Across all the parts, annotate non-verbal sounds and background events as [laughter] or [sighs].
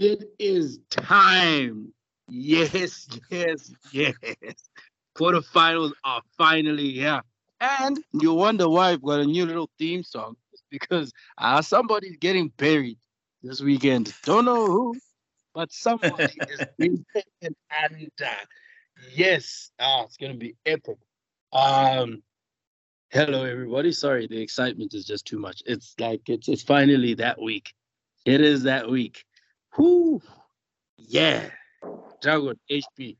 It is time. Yes, yes, yes. Quarterfinals are finally here. And you wonder why I've got a new little theme song. It's because uh, somebody's getting buried this weekend. Don't know who, but somebody [laughs] is being taken. And uh, yes, ah, it's going to be epic. Um, hello, everybody. Sorry, the excitement is just too much. It's like it's it's finally that week. It is that week. Whoo, yeah. Dragon HP.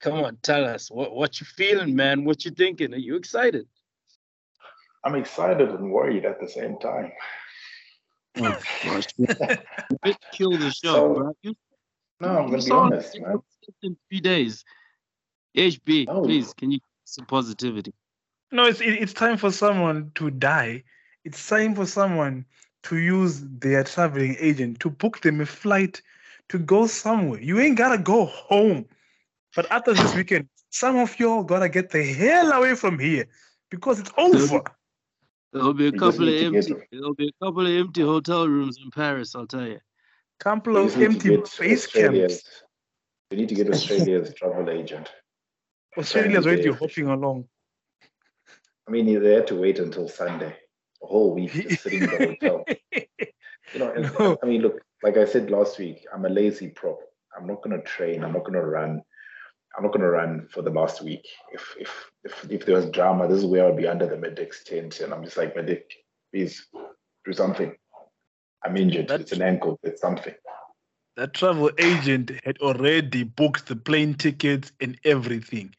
Come on, tell us what what you feeling, man. What you thinking? Are you excited? I'm excited and worried at the same time. Oh, gosh. [laughs] Bit kill the show, So, bro. You, No, I'm you gonna be honest, man. in three days. HB, No. please, can you some positivity? No, it's it's time for someone to die. It's time for someone to use their traveling agent to book them a flight to go somewhere. You ain't gotta go home. But after this weekend, some of y'all gotta get the hell away from here because it's over. There'll be a couple of need to get- empty. There'll be a couple of empty hotel rooms in Paris. I'll tell you. Couple We of just need to empty get base camps. We need to get Australia's travel agent. Australia's already Yeah. hopping along. I mean, they had to wait until Sunday, a whole week just sitting in the hotel. You know, and- [laughs] No. I mean, look, like I said last week, I'm a lazy prop. I'm not going to train. I'm not going to run. I'm not going to run for the last week. If if if if there was drama, this is where I'll be under the medic's tent, and I'm just like, medic, please do something. I'm injured. That- it's an ankle. It's something. that travel agent had already booked the plane tickets and everything.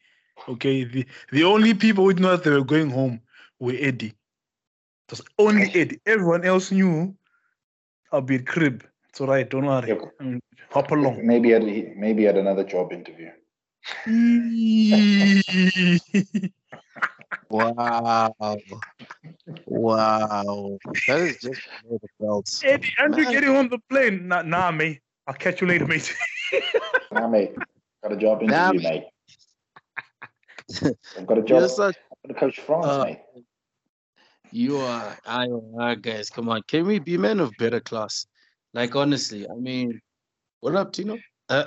Okay, the the only people who didn't that they were going home were Eddie. It was only Eddie. Everyone else knew I'll be at crib. It's all right. Don't worry. Yep. I mean, hop along. Maybe at maybe at another job interview. [laughs] Wow. Wow. That is just below the belt. Eddie, aren't you Man. getting on the plane? Nah, nah, mate. I'll catch you later, mate. [laughs] Nah, mate, got a job Nah, interview, mate. I've got a job. Such I'm gonna coach France, Uh, mate. You are, I are, guys. Come on, can we be men of better class? Like honestly, I mean, what up, Tino? Uh,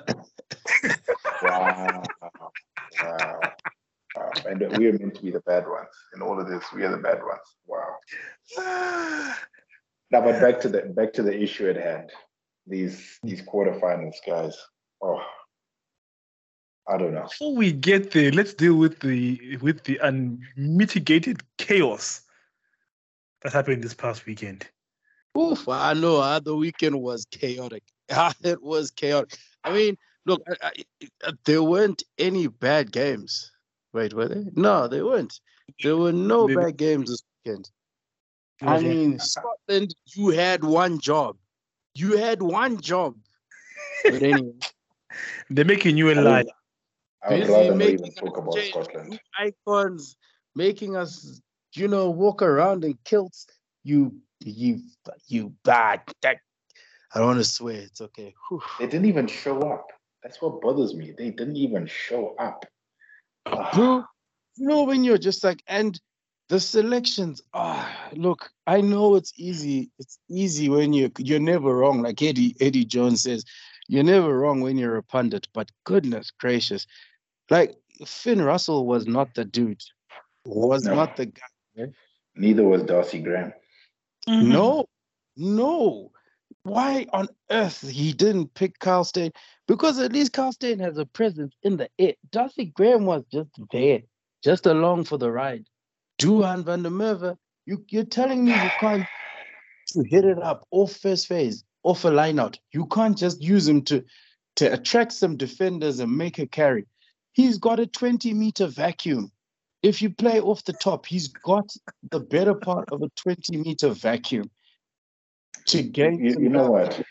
Wow. wow. wow. And we are meant to be the bad ones. In all of this, we are the bad ones. Wow. [sighs] Now, but back to the back to the issue at hand. These these quarterfinals, guys. Oh, I don't know. Before we get there, let's deal with the with the unmitigated chaos that happened this past weekend. oof, I know. Uh, the weekend was chaotic. [laughs] it was chaotic. I mean, look, I, I, there weren't any bad games. Wait, were there? No, there weren't. There were no They- bad games this weekend. I mean, [laughs] Scotland, you had one job. You had one job. But anyway, [laughs] They're making you a I lie. would, I would busy rather not making even talk about Scotland. icons, making us, you know, walk around in kilts. You, you, you bad. That, I don't want to swear. It's okay. Whew. They didn't even show up. That's what bothers me. They didn't even show up. Bro, you know when you're just like, and the selections. Ah, look, I know it's easy. It's easy when you you're never wrong. Like Eddie Eddie Jones says, you're never wrong when you're a pundit. But goodness gracious, like Finn Russell was not the dude. Was No. not the guy. Neither was Darcy Graham. Mhm. No, no. Why on earth he didn't pick Carl Steyn? Because at least Carl Steyn has a presence in the air. Darcy Graham was just there, just along for the ride. Duhan van der Merwe, you, you're telling me you can't to hit it up off first phase, off a line out. You can't just use him to, to attract some defenders and make a carry. He's got a 20 meter vacuum. If you play off the top, he's got the better part of a 20 meter vacuum to gain You, you know what?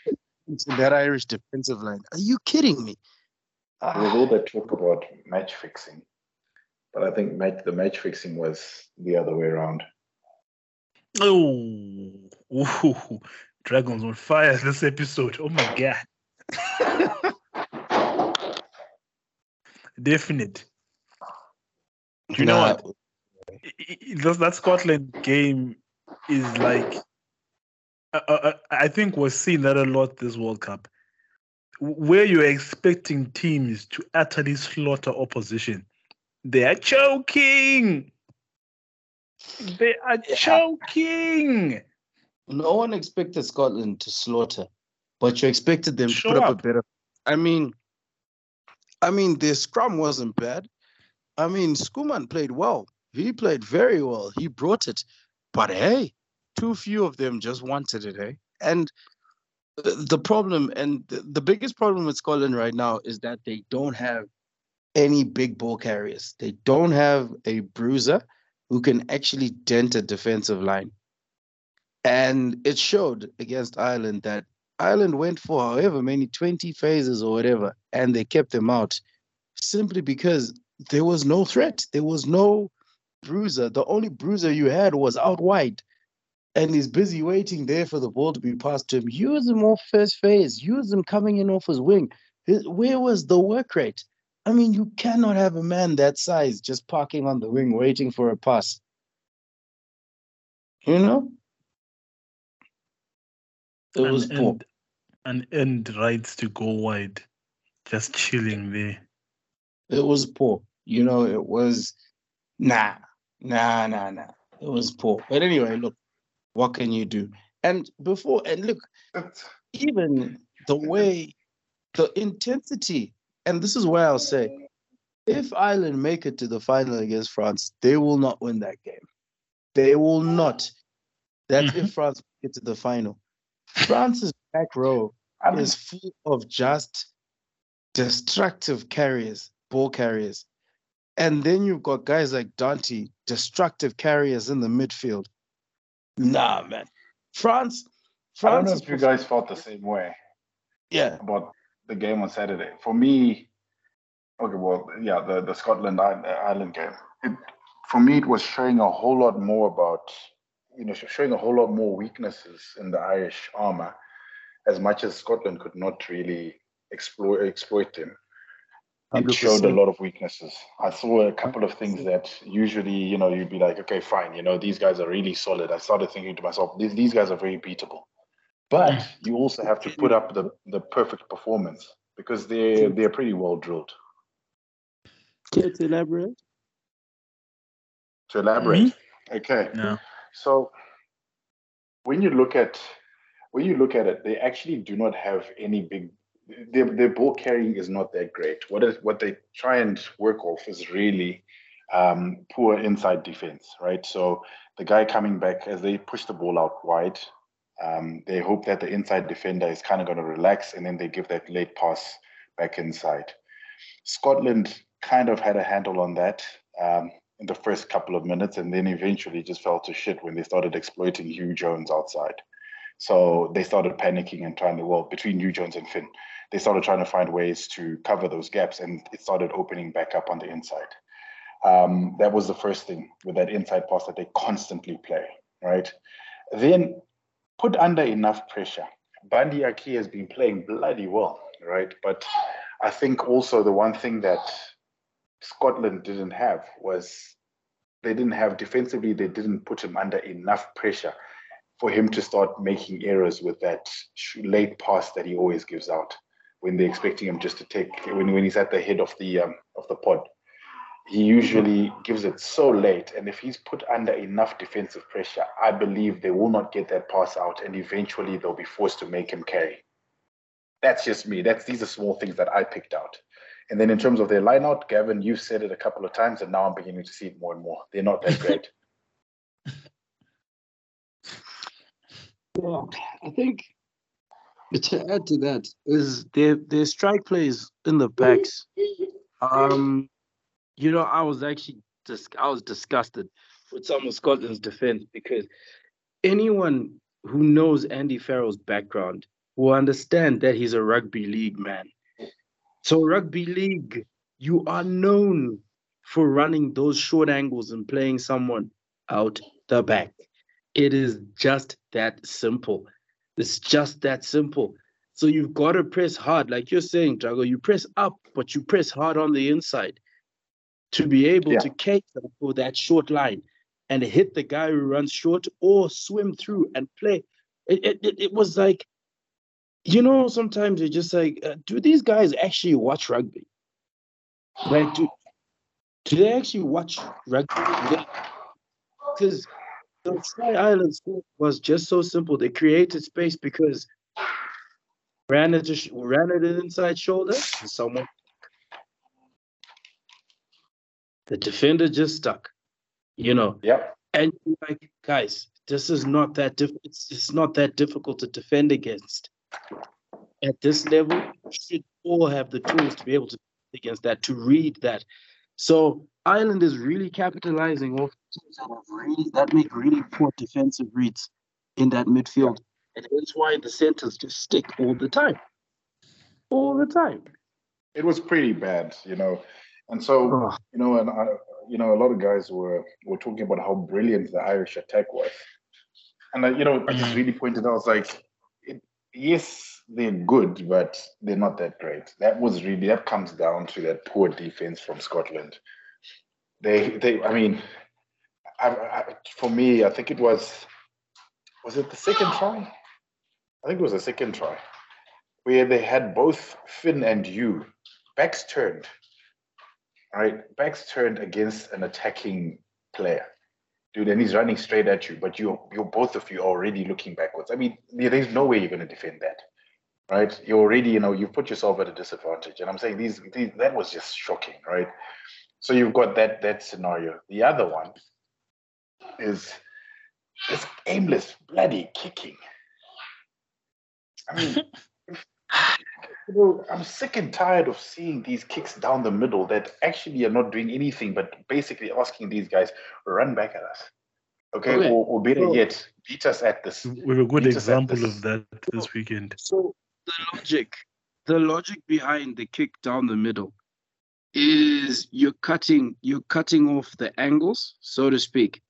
in that Irish defensive line. Are you kidding me? There was all that talk about match fixing, but I think match, the match fixing was the other way around. Oh, Ooh. Dragons on fire this episode. Oh my god. [laughs] Definite. You know what? I- I- That, that Scotland game is like, I, I, I think we're seeing that a lot this World Cup. where you're expecting teams to utterly slaughter opposition, they are choking. They are Yeah. choking. No one expected Scotland to slaughter, but you expected them to put up, up. a better. I mean, I mean, their scrum wasn't bad. I mean, Schoeman played well. He played very well. He brought it, but hey, too few of them just wanted it, eh? And the problem, and the biggest problem with Scotland right now is that they don't have any big ball carriers. They don't have a bruiser who can actually dent a defensive line. And it showed against Ireland that Ireland went for however many 20 phases or whatever, and they kept them out simply because there was no threat. There was no bruiser. The only bruiser you had was out wide. And he's busy waiting there for the ball to be passed to him. Use him off first phase. Use him coming in off his wing. Where was the work rate? I mean, you cannot have a man that size just parking on the wing waiting for a pass. You know? It and, was poor. and, and end rights to go wide, just chilling there. It was poor. You know, it was nah, nah, nah, nah. It was poor. But anyway, look, what can you do? And before, and look, even the way, the intensity, and this is where I'll say, if Ireland make it to the final against France, they will not win that game. They will not. That's mm-hmm. if France get to the final. France's back row is full of just destructive carriers, ball carriers. And then you've got guys like Danty, destructive carriers in the midfield. Nah, man. France, I don't France know if you guys felt the same way yeah. about the game on Saturday. For me, okay, well, yeah, the, the Scotland I- Ireland game. It, for me, it was showing a whole lot more about, you know, showing a whole lot more weaknesses in the Irish armor, as much as Scotland could not really exploit exploit them. It showed a lot of weaknesses. I saw a couple of things that usually, you know, you'd be like, okay, fine, you know, these guys are really solid. I started thinking to myself, these, these guys are very beatable. But mm. you also have to put up the, the perfect performance because they're mm. they're pretty well drilled. Care to elaborate? To elaborate, mm-hmm. okay. No. So when you look at when you look at it, they actually do not have any big. Their, their ball carrying is not that great. What is what they try and work off is really um, poor inside defense, right? So the guy coming back as they push the ball out wide, um, they hope that the inside defender is kind of going to relax, and then they give that late pass back inside. Scotland kind of had a handle on that um, in the first couple of minutes, and then eventually just fell to shit when they started exploiting Huw Jones outside. So they started panicking and trying to, well, between Huw Jones and Finn, they started trying to find ways to cover those gaps, and it started opening back up on the inside. Um, that was the first thing with that inside pass that they constantly play, right? Then put under enough pressure. Bundee Aki has been playing bloody well, right? But I think also the one thing that Scotland didn't have was they didn't have defensively, they didn't put him under enough pressure for him to start making errors with that late pass that he always gives out when they're expecting him just to take when, when he's at the head of the um, of the pod. He usually gives it so late, and if he's put under enough defensive pressure, I believe they will not get that pass out, and eventually they'll be forced to make him carry. That's just me. That's these are small things that I picked out. And then in terms of their lineout, Gavin, you've said it a couple of times, and now I'm beginning to see it more and more. They're not that great. [laughs] Well, I think [laughs] to add to that is their their strike plays in the backs. Um, you know, I was actually just I was disgusted with some of Scotland's defense because anyone who knows Andy Farrell's background will understand that he's a rugby league man. So rugby league, you are known for running those short angles and playing someone out the back. It is just that simple. It's just that simple. So you've got to press hard, like you're saying, Drago. You press up, but you press hard on the inside to be able Yeah. to cater for that short line and hit the guy who runs short or swim through and play. It, it, it, was like you know, sometimes you're just like, uh, do these guys actually watch rugby? Like, do, do they actually watch rugby? Because the Sky Islands was just so simple. They created space because ran it, to, ran it inside shoulder, and someone. The defender just stuck, you know. Yep. And you're like, guys, this is not that diff- it's, it's not that difficult to defend against. At this level, you should all have the tools to be able to defend against that, to read that. So Ireland is really capitalizing off teams that have really that make really poor defensive reads in that midfield. And that's why the centers just stick all the time. All the time. It was pretty bad, you know. And so, Oh, you know, and I, you know, a lot of guys were were talking about how brilliant the Irish attack was, and I, you know, I just Mhm. really pointed out, I was like, it, yes, they're good, but they're not that great. That was really that comes down to that poor defense from Scotland. They, they, I mean, I, I, for me, I think it was, was it the second try? I think it was the second try, where they had both Finn and you backs turned right? Backs turned against an attacking player, dude, and he's running straight at you, but you're you're both of you already looking backwards. I mean, there's no way you're going to defend that, right? You're already, you know, you put yourself at a disadvantage, and I'm saying these, these that was just shocking, right? So you've got that that scenario. The other one is this aimless bloody kicking. I mean, [laughs] you know, I'm sick and tired of seeing these kicks down the middle that actually are not doing anything but basically asking these guys run back at us. Okay, Okay, Or, or better so- yet, beat us at this. We have a good Beat us at example of that this weekend. So the logic, the logic behind the kick down the middle is you're cutting you're cutting off the angles, so to speak.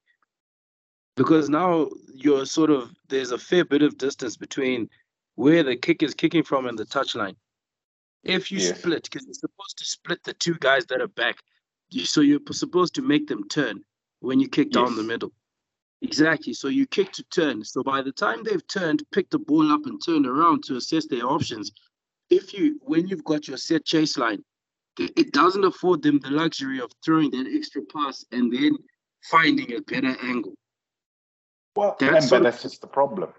Because now you're sort of there's a fair bit of distance between where the kick is kicking from and the touchline. If you Yes. split, because you're supposed to split the two guys that are back, so you're supposed to make them turn when you kick down the middle. Exactly. So you kick to turn. So by the time they've turned, picked the ball up and turned around to assess their options, if you when you've got your set chase line, it doesn't afford them the luxury of throwing that extra pass and then finding a better angle. Well, That's but that's just the problem,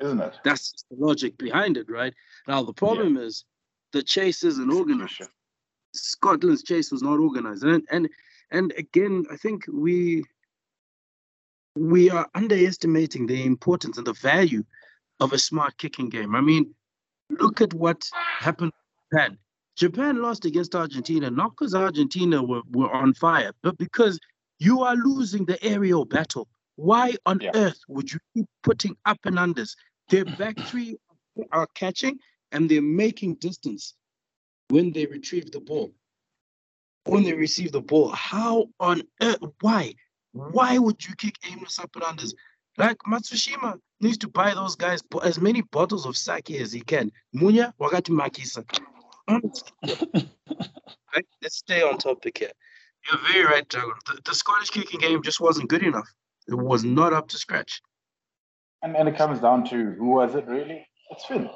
isn't it? That's the logic behind it, right? Now the problem is the chase isn't organized. Scotland's chase was not organized, and and and again, I think we we are underestimating the importance and the value of a smart kicking game. I mean, look at what happened in Japan. Japan lost against Argentina not because Argentina were, were on fire, but because you are losing the aerial battle. Why on Yeah. earth would you keep putting up and unders? Their [clears throat] back three are catching and they're making distance when they retrieve the ball. When they receive the ball, how on earth? Why? Why would you kick aimless up and unders? Like Matsushima needs to buy those guys as many bottles of sake as he can. Munya wakati makisa. Honestly. [laughs] right? Let's stay on topic here. You're very right, Dragon. The, the Scottish kicking game just wasn't good enough. It was not up to scratch. And, and it comes down to who was it really? It's Finn,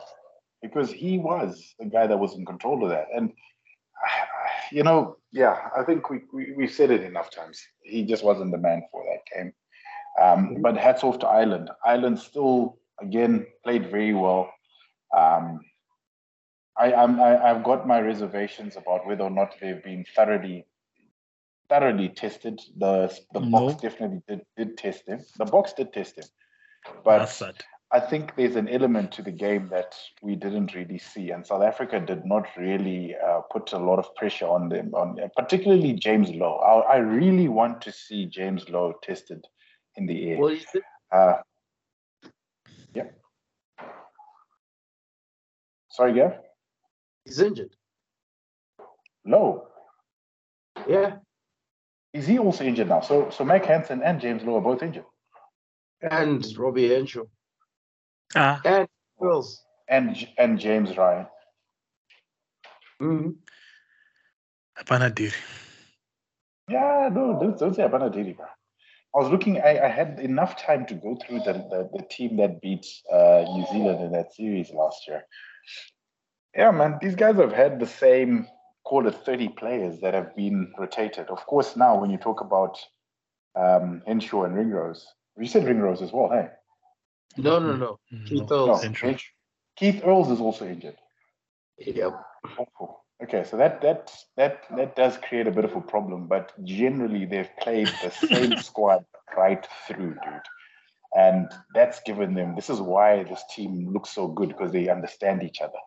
because he was the guy that was in control of that. And [sighs] you know, yeah, I think we, we we've said it enough times. He just wasn't the man for that game. Um, but hats off to Ireland. Ireland still again played very well. Um, I, I'm, I, I've got my reservations about whether or not they've been thoroughly thoroughly tested. The the Boks definitely did, did test them. The Boks did test them. But That's sad. I think there's an element to the game that we didn't really see, and South Africa did not really uh, put a lot of pressure on them, on particularly James Lowe. I, I really want to see James Lowe tested in the air. Well, Uh, yeah. Sorry, Gav. he's injured. Lowe. Yeah. Is he also injured now? So, so Mack Hansen and James Lowe are both injured, And Robbie Henshaw. Ah, And Wills. and and James Ryan. Mhm. Abanadiri. Yeah, no, don't, don't say Abanadiri, bro. I was looking. I, I had enough time to go through the the, the team that beat uh, New Zealand in that series last year. Yeah, man, these guys have had the same call it 30 players that have been rotated. Of course, now when you talk about um, Henshaw and Ringrose, you said Ringrose as well, hey? No, no, no. Mm, Keith no. Earls. No, Keith Earls is also injured. Yep. Oh, Okay, so that that that that does create a bit of a problem, but generally they've played the same [laughs] squad right through, dude. And that's given them this is why this team looks so good because they understand each other.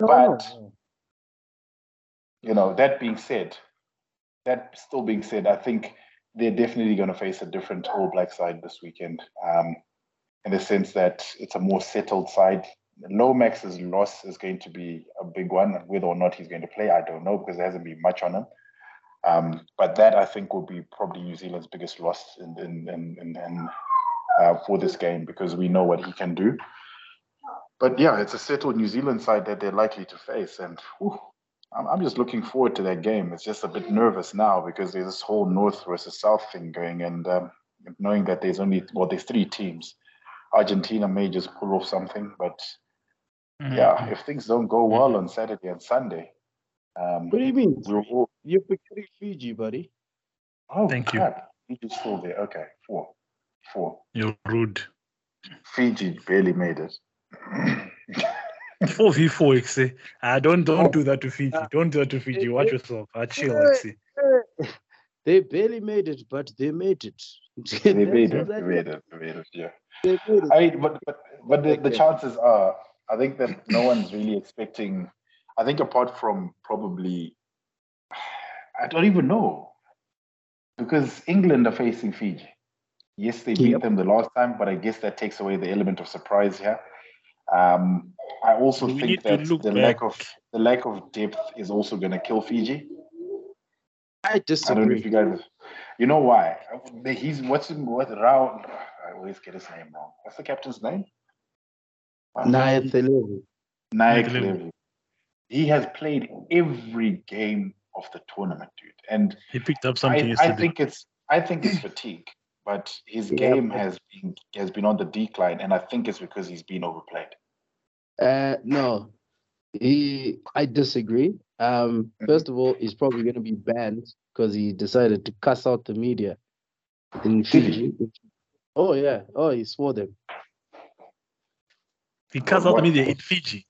But you know, that being said, that still being said, I think they're definitely going to face a different All Black side this weekend. Um, in the sense that it's a more settled side. Lomax's loss is going to be a big one. Whether or not he's going to play, I don't know because there hasn't been much on him. Um, but that I think will be probably New Zealand's biggest loss in in in, in, uh, for this game because we know what he can do. But yeah, it's a settled New Zealand side that they're likely to face, and whew, I'm, I'm just looking forward to that game. It's just a bit nervous now because there's this whole North versus South thing going, and um, knowing that there's only well, there's three teams. Argentina may just pull off something, but Mhm. yeah, if things don't go well on Saturday and Sunday, um, What do you mean? we'll all, You're forgetting Fiji, buddy. oh Thank you. crap, Fiji's still there. Okay, four, four. You're rude. Fiji barely made it. 4v4, Ixi. Ah, don't don't do that to Fiji. Don't do that to Fiji. Watch yourself. Ah, chill, Ixi. They barely made it, but they made it. [laughs] they made it. They made it. They made it. Yeah. They made it. I mean, but but but the, the chances are, I think that no one's really expecting. I think apart from probably, I don't even know, because England are facing Fiji. Yes, they beat Yep. them the last time, but I guess that takes away the element of surprise here. Um, I also We think that the lack of the lack of depth is also going to kill Fiji. I I don't know if disagree. you guys, you know why? He's what's what Rao? I always get his name wrong. What's the captain's name? Naya Thelevi. Naik Naik Levy. Levy. He has played every game of the tournament, dude. And He picked up something I, I think it's I think it's fatigue, but his Yeah, game but- has been has been on the decline, and I think it's because he's been overplayed. Uh, no, he. I disagree. Um, first of all, he's probably going to be banned because he decided to cuss out the media in Fiji. Oh yeah. Oh, he swore them he cuts out the media in Fiji.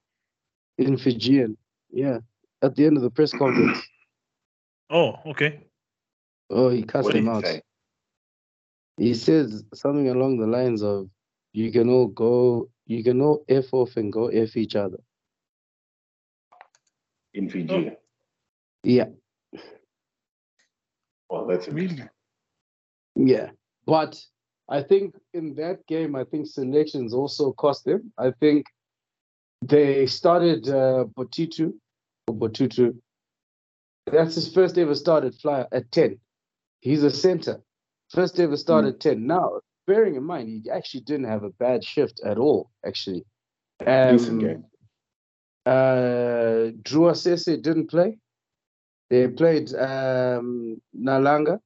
in Fijian. Yeah. At the end of the press conference. [clears throat] Oh, okay. Oh, he cussed What did them out. say? He says something along the lines of, "You can all go. You can all f off and go f each other." In Fiji. Yeah. Well, that's Really? Yeah, but I think in that game, I think selections also cost them. I think they started uh, Botitu, Botutu. That's his first ever start at flyer at ten. He's a center, first ever start at ten. Now, bearing in mind, he actually didn't have a bad shift at all. Actually, Decent Um, game. Uh, Droasese didn't play. They played um, Nalanga.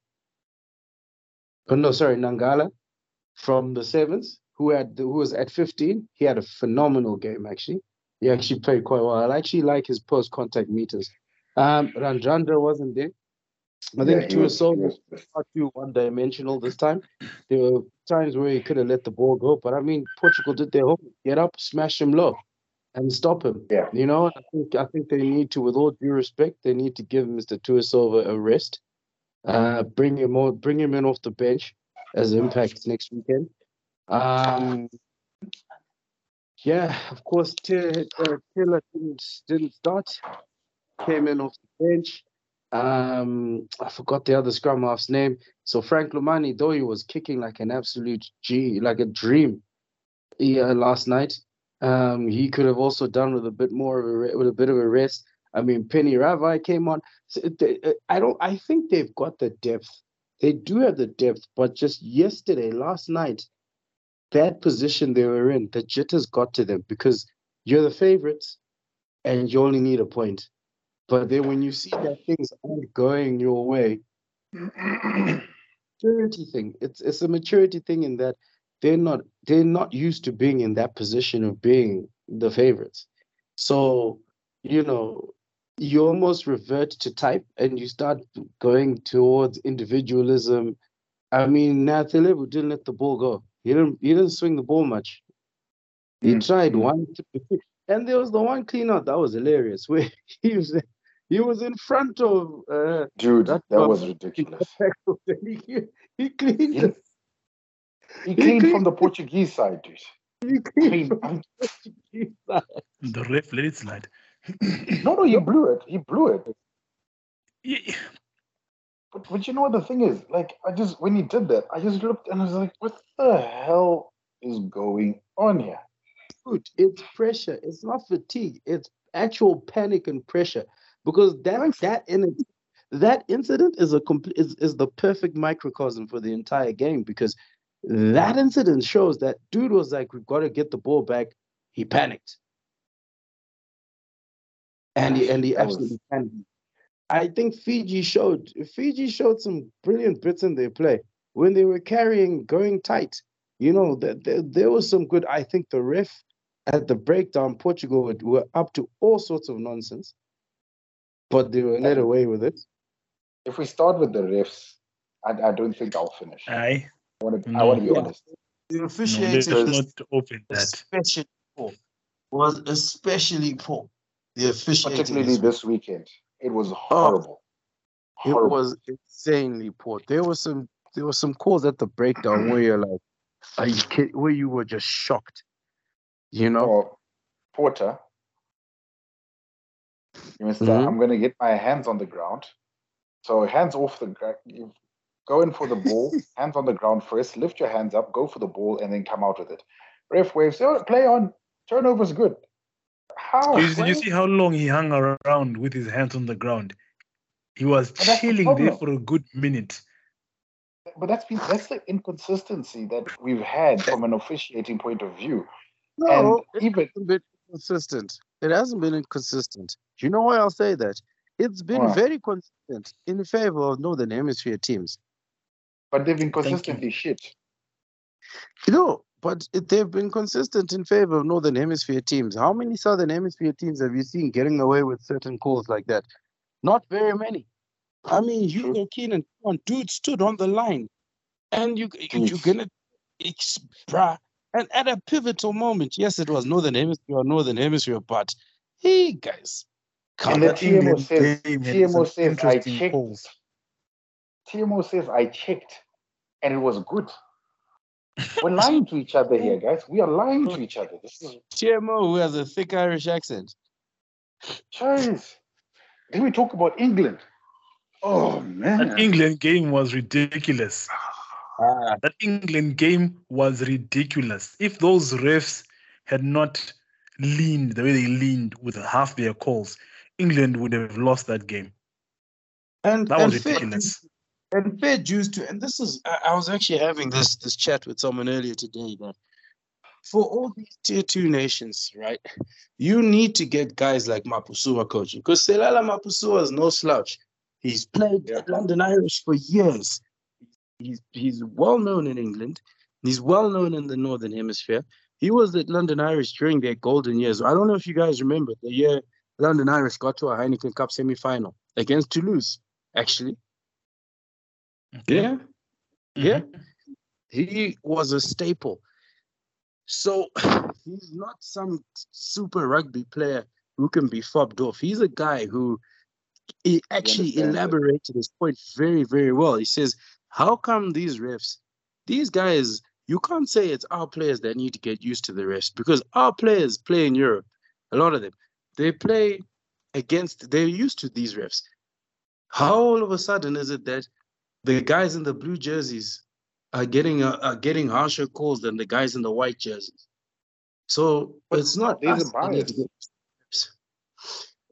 Oh, no, sorry, Nangala from the sevens, who had who was at 15. He had a phenomenal game actually. He actually played quite well. I actually like his post contact meters. Um, Radradra wasn't there. I think Yeah, he two was- he Tuisova was- was not too one dimensional this time. There were times where he could have let the ball go, but I mean, Portugal did their homework. Get up, smash him low, and stop him. Yeah. You know, I think I think they need to, with all due respect, they need to give Mr. Tuisova a rest. Uh, bring him on, bring him in off the bench as impact next weekend. Um, yeah, of course, Taylor uh, Taylor didn't didn't start. Came in off the bench. Um, I forgot the other scrum half's name. So Frank Lomani, though he was kicking like an absolute G, like a dream, yeah, last night. Um, he could have also done with a bit more of a with a bit of a rest. I mean, Peni Ravai came on. They- uh, I don't. I think they've got the depth. They do have the depth, but just yesterday, last night, that position they were in, the jitters got to them because you're the favorites, and you only need a point. But then when you see that things aren't going your way, [coughs] maturity thing. It's it's a maturity thing in that they're not they're not used to being in that position of being the favorites. So, you know, you almost revert to type and you start going towards individualism. I mean, Nayacalevu didn't let the ball go. He didn't he didn't swing the ball much. He Mm. tried one, one, two, and there was the one clean out that was hilarious [laughs] where he was he was in front of uh Dude, That that, was- [laughs] ridiculous. he, he cleaned it. He came from the Portuguese side, dude. [laughs] He I cleaned mean, from the Portuguese [laughs] side. The ref let it slide. no, no, he blew it. He blew it. Yeah, But, but you know what the thing is? Like, I just when he did that, I just looked and I was like, what the hell is going on here? Dude, it's pressure. It's not fatigue. It's actual panic and pressure. Because that that in that incident is a complete is, is the perfect microcosm for the entire game because that incident shows that dude was like, we've got to get the ball back. He panicked. And he and he That was- absolutely panicked. I think Fiji showed Fiji showed some brilliant bits in their play when they were carrying, going tight. You know, that there, there was some good. I think the ref at the breakdown, Portugal were, were up to all sorts of nonsense, but they were let Yeah. away with it. If we start with the refs, I, I don't think I'll finish. I want to, I want to be Yeah. honest. The No, let's officiating not open that. especially poor. Was especially poor. The officiating Particularly is- this weekend, it was horrible. it horrible. was insanely poor. There was some there were some calls at the breakdown where you're like, are you kid- where you were just shocked. You know? Oh, Porter, you must. Mhm. I'm going to get my hands on the ground. So hands off the ground. You go in for the ball. [laughs] hands on the ground first. Lift your hands up. Go for the ball, and then come out with it. Ref waves. Oh, play on. Turnover's good. How? Did you, did you see how long he hung around with his hands on the ground? He was But that's the chilling there for a good minute. But that's been that's the inconsistency that we've had from an officiating point of view. No, and it even hasn't been consistent. It hasn't been inconsistent. Do you know why I'll say that? It's been Why? very consistent in favor of Northern Hemisphere teams. But they've been Thank you. consistently shit. You know, but they've been consistent in favor of Northern Hemisphere teams. How many Southern Hemisphere teams have you seen getting away with certain calls like that? Not very many. I mean, Hugo Keenan, come on, dude stood on the line, and you you- you're gonna, it's, bruh. And at a pivotal moment, yes, it was Northern Hemisphere or Northern Hemisphere, but hey, guys, come And the on. TMO says- TMO says, I checked. calls. TMO says I checked, and it was good. We're lying to each other here, guys. We are lying to each other. This is TMO, who has a thick Irish accent. Jeez. Then we talk about England. Oh man. That. England game was ridiculous. Ah, That England game was ridiculous. If those refs had not leaned the way they leaned with half their calls, England would have lost that game. and That was and fair- ridiculous. And fair dues to and this is I, I was actually having this this chat with someone earlier today that for all these tier two nations right you need to get guys like mapusua coaching because seilala mapusua is no slouch. He's played Yeah. at london irish for years. He's he's well known in england. He's well known in the northern hemisphere. He was at london irish during their golden years. I don't know if you guys remember the year london irish got to a heineken cup semi-final against toulouse actually Yeah yeah Mhm. he was a staple. So [sighs] he's not some super rugby player who can be fobbed off. He's a guy who he actually elaborated his point very, very well. He says, How come these refs, these guys, you can't say it's our players that need to get used to the refs because our players play in Europe, a lot of them. They play against, they're used to these refs. How all of a sudden is it that the guys in the blue jerseys are getting uh, are getting harsher calls than the guys in the white jerseys. So But it's not us that need to bias.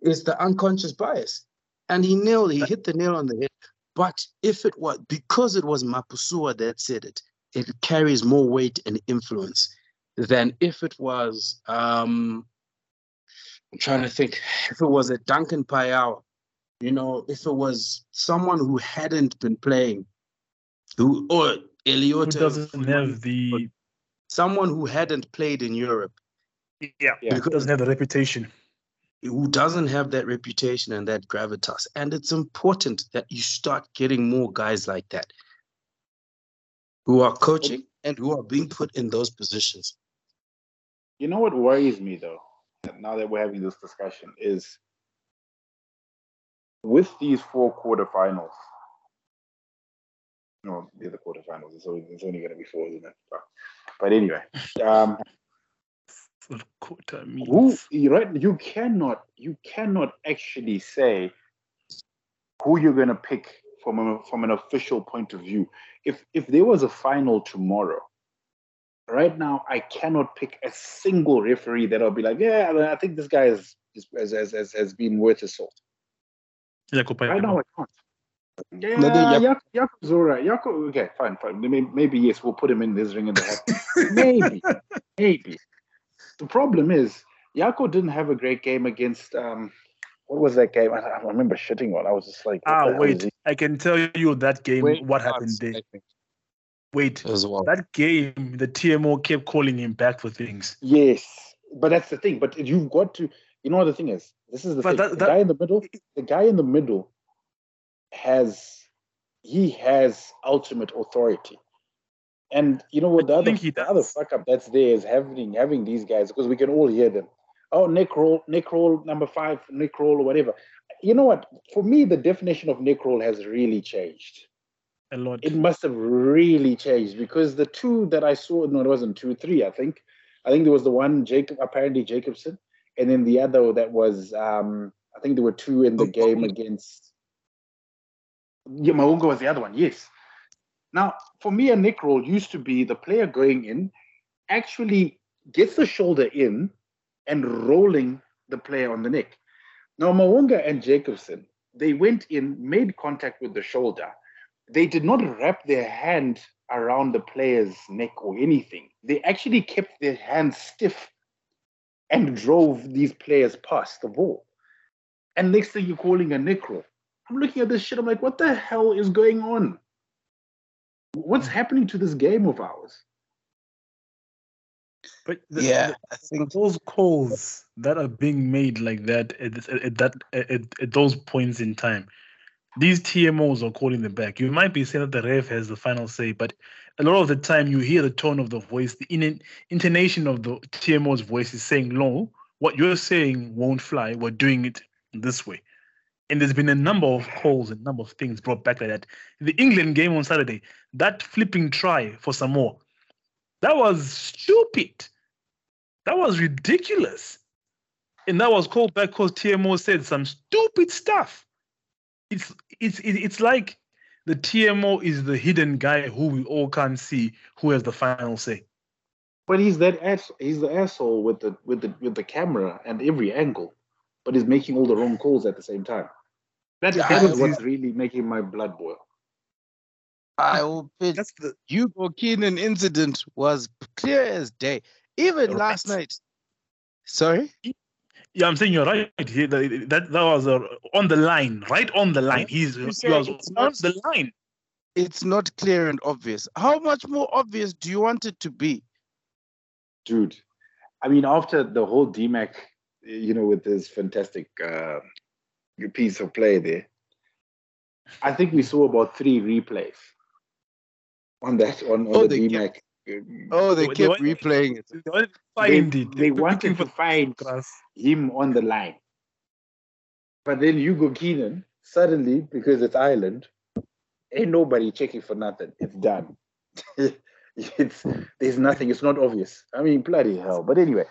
It's the unconscious bias, and he nailed. He hit the nail on the head. But if it was because it was Mapusua that said it, it carries more weight and influence than if it was. Um, I'm trying to think. If it was a Duncan Paia'aua, you know, if it was someone who hadn't been playing Who or Who Eliota, doesn't have the someone who hadn't played in Europe, yeah, Yeah. who doesn't have the reputation. who doesn't have that reputation and that gravitas. And it's important that you start getting more guys like that who are coaching and who are being put in those positions. You know what worries me though, now that we're having this discussion, is with these four quarterfinals. No, they're the quarterfinals. It's only, it's only going to be four, isn't it? But, but anyway, um, quarter means. you right? You cannot, you cannot actually say who you're going to pick from a, from an official point of view. If if there was a final tomorrow, right now I cannot pick a single referee that I'll be like, yeah, I think this guy is, has, has, has been worth a salt. Jacob Right now I can't. Yeah, No, then Yak- Jakob's all right. Jakob, okay, fine, fine. Maybe, maybe yes, we'll put him in this ring in the [laughs] hat. maybe, maybe. The problem is Jakob didn't have a great game against um, what was that game? I, I remember shitting on. I was just like, Ah, the hell is wait. I can tell you that game, Wait, what happened there. Wait, as well. that game, the TMO kept calling him back for things. Yes, but that's the thing. But you've got to, you know what the thing is? This is the thing. that- the guy in the middle, the guy in the middle has, he has ultimate authority. And you know what? The other, the other fuck up that's there is having having these guys because we can all hear them. Oh, neck roll, neck roll number five, neck roll or whatever. You know what? For me, the definition of neck roll has really changed A lot. it must have really changed because the two that I saw, no, it wasn't two, three, I think. I think there was the one Jacob, apparently Jacobson, and then the other that was, um, I think there were two in the game Maunga. against. Yeah, Maunga was the other one, yes. Now, for me, a neck roll used to be the player going in, actually gets the shoulder in and rolling the player on the neck. Now, Mawunga and Jacobson, they went in, made contact with the shoulder, they did not wrap their hand around the player's neck or anything. They actually kept their hands stiff and drove these players past the ball. And next thing you're calling a neck roll. I'm looking at this shit. I'm like, what the hell is going on? What's happening to this game of ours? But the- Yeah, the- I think those calls that are being made like that at, at that at, at those points in time, these TMOs are calling them back. You might be saying that the ref has the final say, but a lot of the time you hear the tone of the voice, the in, intonation of the TMO's voice is saying, "No, what you're saying won't fly. We're doing it this way." And there's been a number of calls and number of things brought back like that. The England game on Saturday, that flipping try for Samoa, that was stupid. That was ridiculous. And that was called back because TMO said some stupid stuff. It's it's it's like the TMO is the hidden guy who we all can't see who has the final say. But he's that ass. He's the asshole with the with the with the camera and every angle, but he's making all the wrong calls at the same time. That, Yeah, that I- is what's really making my blood boil. I will bet That's the Hugo Keenan incident was clear as day. Even Right. last night. Sorry? Yeah. I'm saying you're right. He, that, that that was uh, on the line, right on the line. He's he was it's on not- the line. It's not clear and obvious. How much more obvious do you want it to be? dude. I mean, after the whole DMAC, you know, with his fantastic uh, piece of play there, I think we saw about three replays on that on, on Oh, the they DMAC. Oh, they They kept want- replaying it. They wanted to They, find it. they were wanted to find grass. him on the line, but then Hugo Keenan suddenly, because it's Ireland, ain't nobody checking for nothing. It's done. [laughs] it's there's nothing. It's not obvious. I mean, bloody hell. But anyway,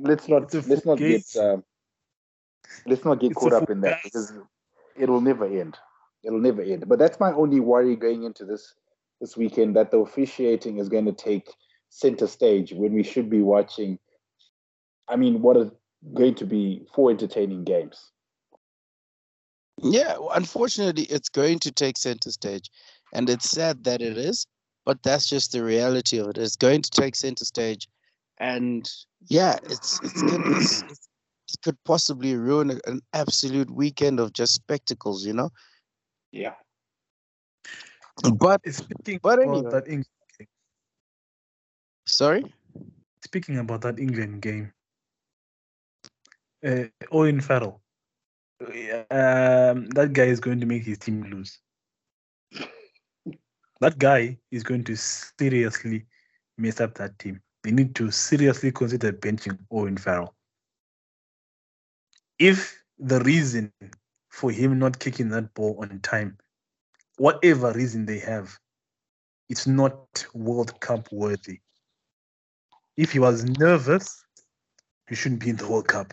let's not let's not get um, let's not get It's caught up in that because it'll never end. It'll never end. But that's my only worry going into this this weekend that the officiating is going to take center stage when we should be watching. I mean, what are going to be four entertaining games? Yeah, unfortunately, it's going to take center stage. And it's sad that it is, but that's just the reality of it. It's going to take center stage. And yeah, it's it's it's, it's, it could possibly ruin an absolute weekend of just spectacles, you know? Yeah. But Speaking But about anyway. that Eng- sorry, speaking about that England game, uh, Owen Farrell, um, that guy is going to make his team lose. That guy is going to seriously mess up that team. They need to seriously consider benching Owen Farrell. If the reason for him not kicking that ball on time, whatever reason they have, it's not World Cup worthy. If he was nervous, he shouldn't be in the World Cup.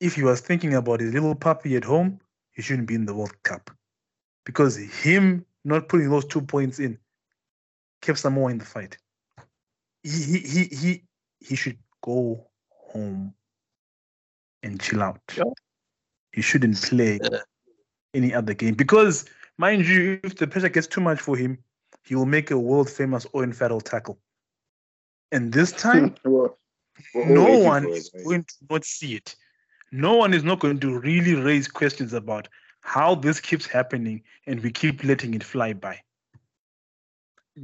If he was thinking about his little puppy at home, he shouldn't be in the World Cup. Because him not putting those two points in kept Samoa in the fight. He he he he, he should go home and chill out. He shouldn't play any other game. Because mind you, if the pressure gets too much for him, he will make a world famous Owen Farrell tackle. And this [laughs] time Well, no one it, is mate. going to not see it. No one is not going to really raise questions about how this keeps happening and we keep letting it fly by.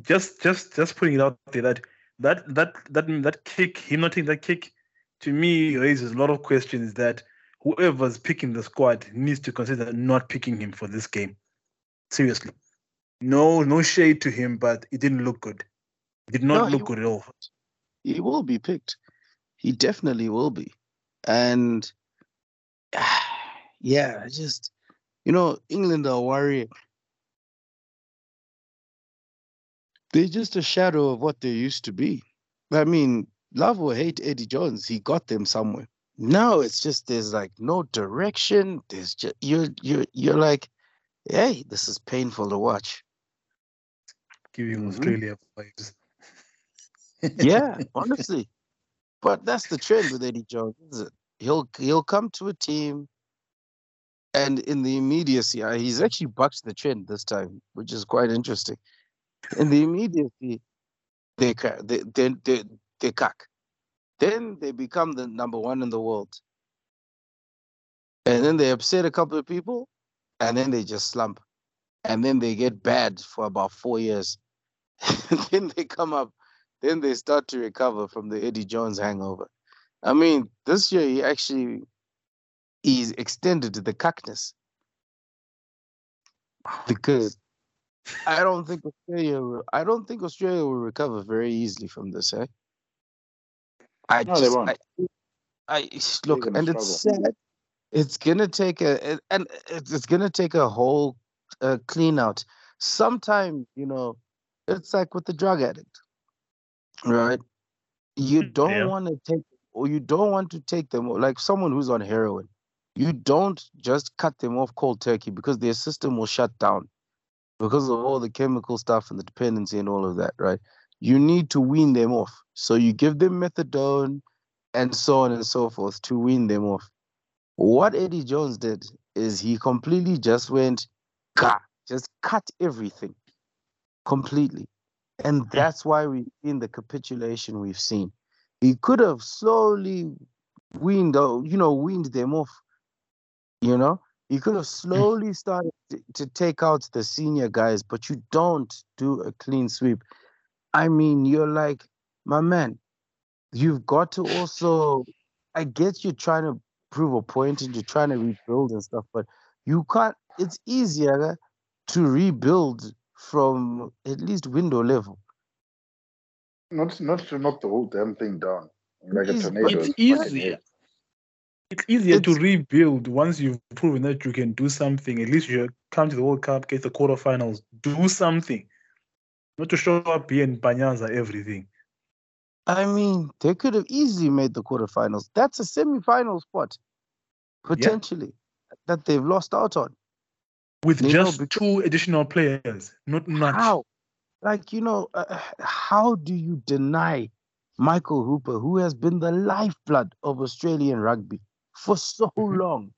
Just just just putting it out there that that that that that kick, him not taking that kick, to me raises a lot of questions that whoever's picking the squad needs to consider not picking him for this game. Seriously. No, no shade to him, but it didn't look good. It did not No, look good at all. he will be picked. He definitely will be. And [sighs] yeah, I just you know, England are worrying. They're just a shadow of what they used to be. I mean, love or hate Eddie Jones, he got them somewhere. Now it's just there's like no direction. There's just you're you're you're like, hey, this is painful to watch. Giving Mhm. Australia vibes. [laughs] yeah, honestly. But that's the trend with Eddie Jones, isn't it? He'll he'll come to a team, and in the immediacy, uh, he's actually bucked the trend this time, which is quite interesting. In the immediacy, they cra- they they they, they cack. Then they become the number one in the world, and then they upset a couple of people, and then they just slump, and then they get bad for about four years, [laughs] then they come up then they start to recover from the Eddie Jones hangover. I mean, this year he actually he's extended the cuckness because I don't think Australia. will- I don't think Australia will recover very easily from this. Eh? I No, they just, won't. I, I look, and it's sad. It's gonna take a, it- and it's, gonna take a whole uh, clean out. Sometimes, you know, it's like with the drug addict, right? You don't Yeah. want to take, or you don't want to take them like someone who's on heroin. You don't just cut them off cold turkey because their system will shut down because of all the chemical stuff and the dependency and all of that, right? You need to wean them off. So you give them methadone and so on and so forth to wean them off. What Eddie Jones did is he completely just went, "Ka," just cut everything completely. And that's why we've seen the capitulation we've seen. He could have slowly weaned, you know, weaned them off. You know, he could have hmm. slowly started to take out the senior guys, but you don't do a clean sweep. I mean, you're like, my man, you've got to also. I guess you're trying to prove a point and you're trying to rebuild and stuff, but you can't. It's easier to rebuild from at least window level. Not not to knock the whole damn thing down like a It's- tornado. it's easier. It's easier to rebuild once you've proven that you can do something. At least you come to the World Cup, get the quarterfinals, do something. Not to show up here and banyanza everything. I mean, they could have easily made the quarterfinals. That's a semi-final spot, potentially, that they've lost out on. With You just two additional players, not much. How? Like, you know, uh, how do you deny Michael Hooper, who has been the lifeblood of Australian rugby for so Mhm. long?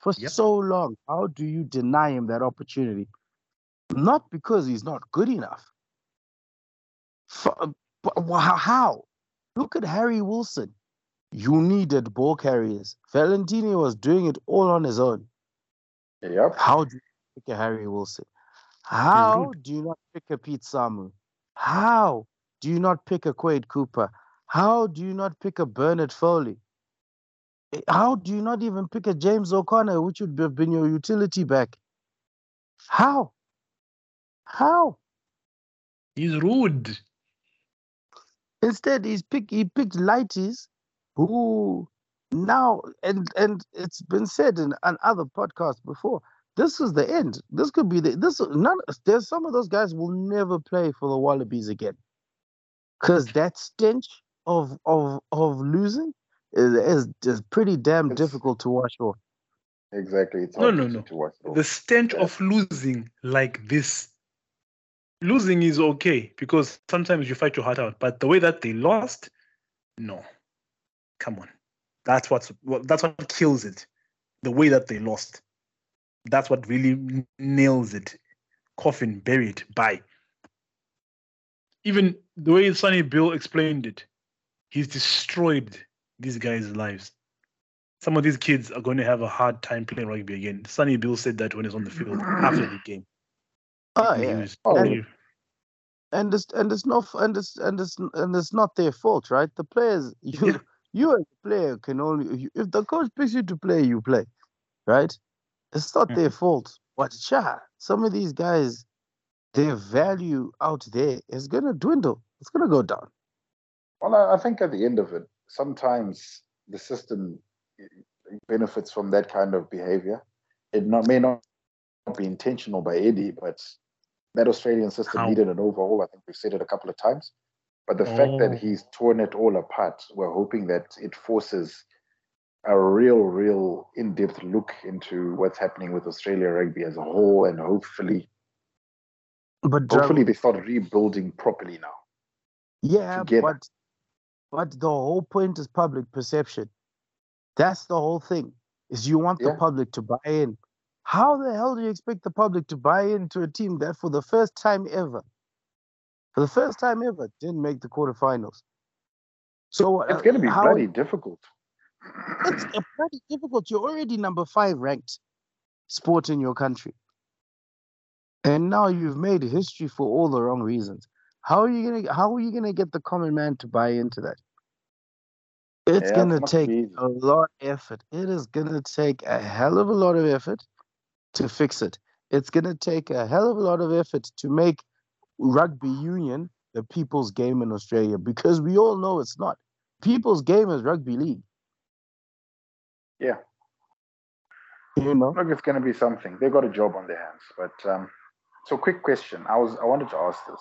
For Yep. so long. How do you deny him that opportunity? Not because he's not good enough. For, uh, but wha- how? Look at Harry Wilson. You needed ball carriers. Valentini was doing it all on his own. Yep. How do you pick a Harry Wilson? How do you not pick a Pete Samu? How do you not pick a Quade Cooper? How do you not pick a Bernard Foley? Eh, How do you not even pick a James O'Connor, which would have been your utility back? How? How? He's rude. Instead, he's pick he picked lighties who now and and it's been said in, on other podcasts before. This is the end. This could be the this none there's some of those guys will never play for the Wallabies again. Cause that stench of of of losing is is just pretty damn It's- difficult to wash off. Exactly. It's No, no, no. to watch it all. The stench Yeah. of losing like this. Losing is okay because sometimes you fight your heart out, but the way that they lost, no. Come on. That's what that's what kills it. The way that they lost. That's what really nails it. Coffin buried by. Even the way Sonny Bill explained it, he's destroyed these guys' lives. Some of these kids are going to have a hard time playing rugby again. Sonny Bill said that when he's on the field after the game. Ah, oh And yeah. was Oh, very- and it's and it's no f- and it's and it's and it's not their fault, right? The players, [laughs] you Yeah. you as a player can only you- if the coach picks you to play, you play, right? It's not their mm-hmm. fault. But sure, some of these guys, their value out there is gonna dwindle. It's gonna go down. Well, I, I think at the end of it, sometimes the system eh, benefits from that kind of behavior. It not, may not be intentional by Eddie, but that Australian system How? needed an overhaul. I think we've said it a couple of times. But the fact that Oh. he's torn it all apart, we're hoping that it forces a real, real in depth look into what's happening with Australia rugby as a whole. And hopefully, But um, hopefully Drago, they start rebuilding properly now. yeah, together. but but the whole point is public perception. That's the whole thing. Is you want the Yeah. public to buy in. How the hell do you expect the public to buy into a team that for the first time ever, for the first time ever, didn't make the quarterfinals? So It's uh, going to be how- bloody difficult. It's pretty difficult. You're already number five ranked sport in your country, and now you've made history for all the wrong reasons. How are you gonna How are you gonna get the common man to buy into that? It's Yeah, gonna take a lot of effort. It is gonna take a hell of a lot of effort to fix it. It's gonna take a hell of a lot of effort to make rugby union the people's game in Australia because we all know it's not. People's game is rugby league. Yeah. You know. Look, it's going to be something. They've got a job on their hands. But um, so, quick question. I was I wanted to ask this.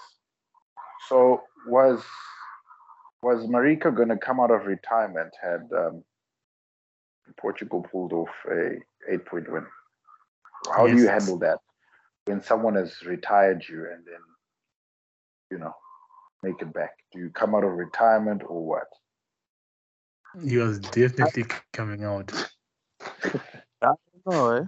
So, was was Marika going to come out of retirement had um, Portugal pulled off a eight point win? How do you handle that when someone has retired you and then you know make it back? Do you come out of retirement or what? He was definitely coming out. [laughs] No, eh?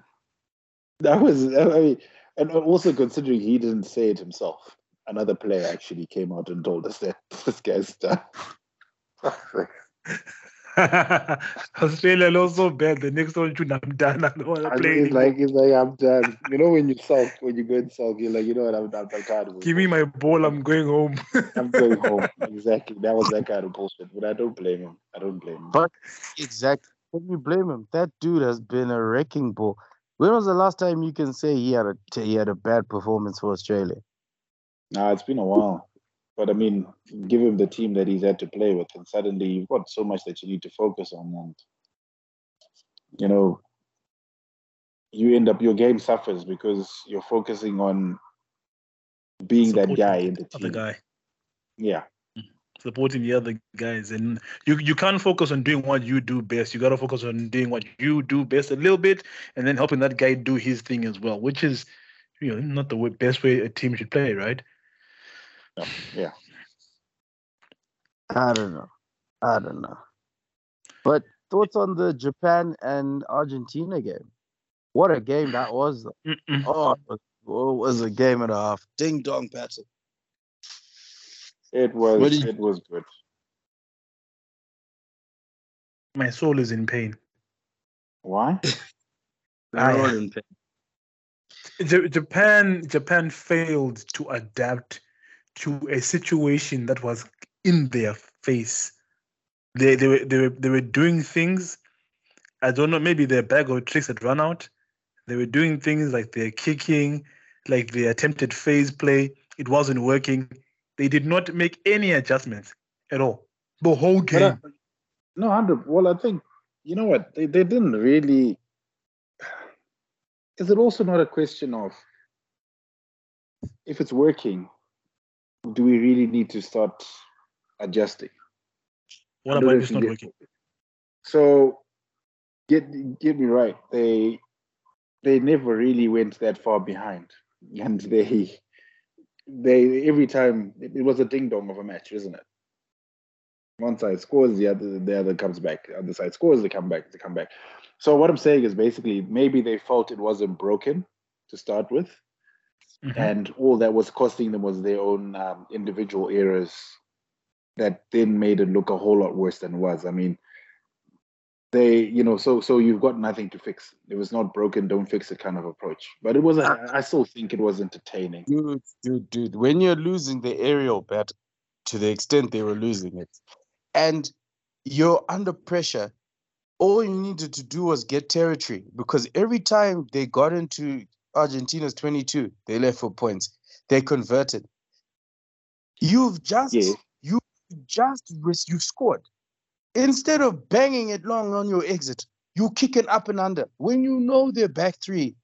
That was, I mean, and also considering he didn't say it himself, another player actually came out and told us that [laughs] this guy's done. [laughs] [laughs] Australia lost so bad. The next one, should I'm done. [laughs] I don't want to play he's anymore. like, he's like, I'm done. You know, when you sulk, when you go and sulk, you're like, you know what, I'm done. I'm tired of Give me my ball. I'm going home. [laughs] I'm going home. exactly. That was that kind of bullshit. But I don't blame him. I don't blame him. But exactly. Can you blame him? That dude has been a wrecking ball. When was the last time you can say he had a he had a bad performance for Australia? Nah, it's been a while. But I mean, give him the team that he's had to play with, and suddenly you've got so much that you need to focus on. And, you know, you end up, your game suffers because you're focusing on being that guy in the team. Other guy Yeah. Mm-hmm. supporting the other guys, and you you can't focus on doing what you do best. You gotta focus on doing what you do best a little bit, and then helping that guy do his thing as well, which is you know not the best way a team should play, right? Yeah. I don't know. I don't know. But thoughts on the Japan and Argentina game? What a game that was! Oh, it was, oh, it was a game and a half. Ding dong, Patrick. It was you- it was good. My soul is in pain. Why? [laughs] They're all yeah. in pain. Japan Japan failed to adapt to a situation that was in their face. They they were they were they were doing things. I don't know. Maybe their bag of tricks had run out. They were doing things like they're kicking, like the attempted phase play. It wasn't working. They did not make any adjustments at all. The whole I- uh, game. no, hundred. Well, I think you know what they they didn't really. Is it also not a question of if it's working? Do we really need to start adjusting? what about it's not working? So get get me right. They they never really went that far behind, [laughs] and they they every time it, it was a ding dong of a match, isn't it? One side scores, the other the other comes back. The other side scores, they come back, they come back. So what I'm saying is basically maybe they felt it wasn't broken to start with, Mhm. and all that was costing them was their own um, individual errors that then made it look a whole lot worse than it was. I mean, they, you know, so so you've got nothing to fix. It was not broken, don't fix it kind of approach. But it was, a, I still think it was entertaining. Dude, dude, dude. When you're losing the aerial bet to the extent they were losing it, and you're under pressure, all you needed to do was get territory because every time they got into Argentina's 22, they left for points. They converted. You've just Yeah. you just you've scored. Instead of banging it long on your exit, you kick it up and under. When you know their back three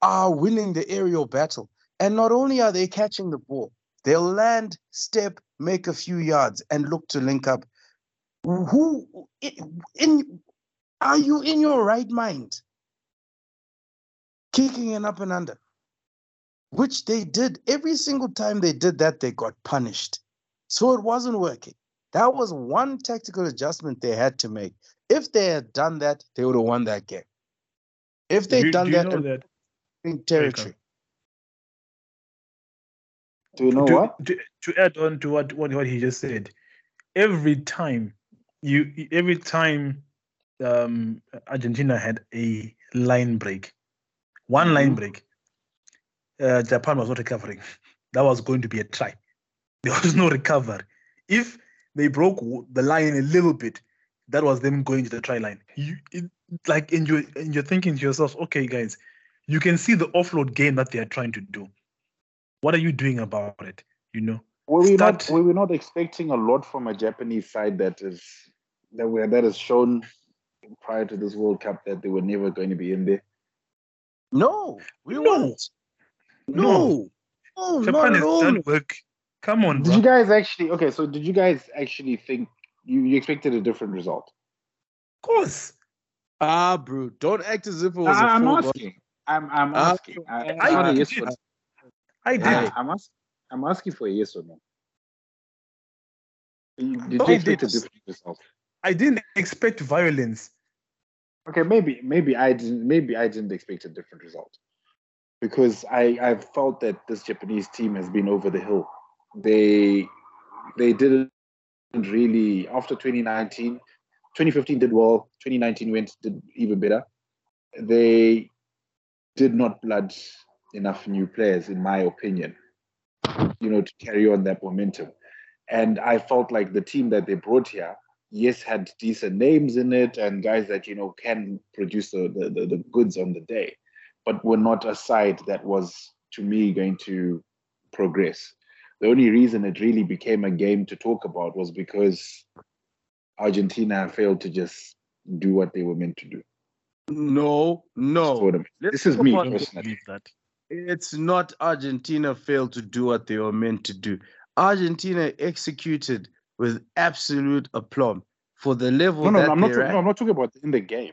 are winning the aerial battle, and not only are they catching the ball, they'll land, step, make a few yards, and look to link up. Who in are you in your right mind? Kicking it up and under, which they did every single time they did that, they got punished. So it wasn't working. That was one tactical adjustment they had to make. If they had done that, they would have won that game. If they'd Do done do you that know in that in territory. Do you know to, what? To, to add on to what, what what he just said, every time you every time um, Argentina had a line break, one line Mhm. break, uh, Japan was not recovering. That was going to be a try. [laughs] There was no recovery. If they broke the line a little bit, that was them going to the try line. You it, like and you and you're thinking to yourself, okay, guys, you can see the offload game that they are trying to do. What are you doing about it? You know, Were we not? Start- Were we not expecting a lot from a Japanese side that is that were that has shown prior to this World Cup that they were never going to be in there? No, we No. weren't. No. No, no, not Japan at has all. done work. Come on, Did bro. you guys actually? Okay, so did you guys actually think you, you expected a different result? Of course. Ah, bro, don't act as if it was a I, am foregone- asking. I'm I'm Ah, asking. I, I, I, I, did. Yes I did. Yeah, I'm, asking. I'm asking for a yes or no. You- Did Oh, you expect a different result? I didn't expect violence. Okay, maybe maybe I didn't maybe I didn't expect a different result because I I felt that this Japanese team has been over the hill. They they didn't really after 2019, 2015 did well. 2019 went did even better. They did not blood enough new players, in my opinion, you know, to carry on that momentum. And I felt like the team that they brought here yes, had decent names in it and guys that you know can produce the, the, the, the goods on the day, but were not a side that was to me going to progress. The only reason it really became a game to talk about was because Argentina failed to just do what they were meant to do. No, no. Sort of. Let's This is me personally. that. It's not Argentina failed to do what they were meant to do. Argentina executed with absolute aplomb for the level No, no, that I'm not. at. No, I'm not talking about in the game.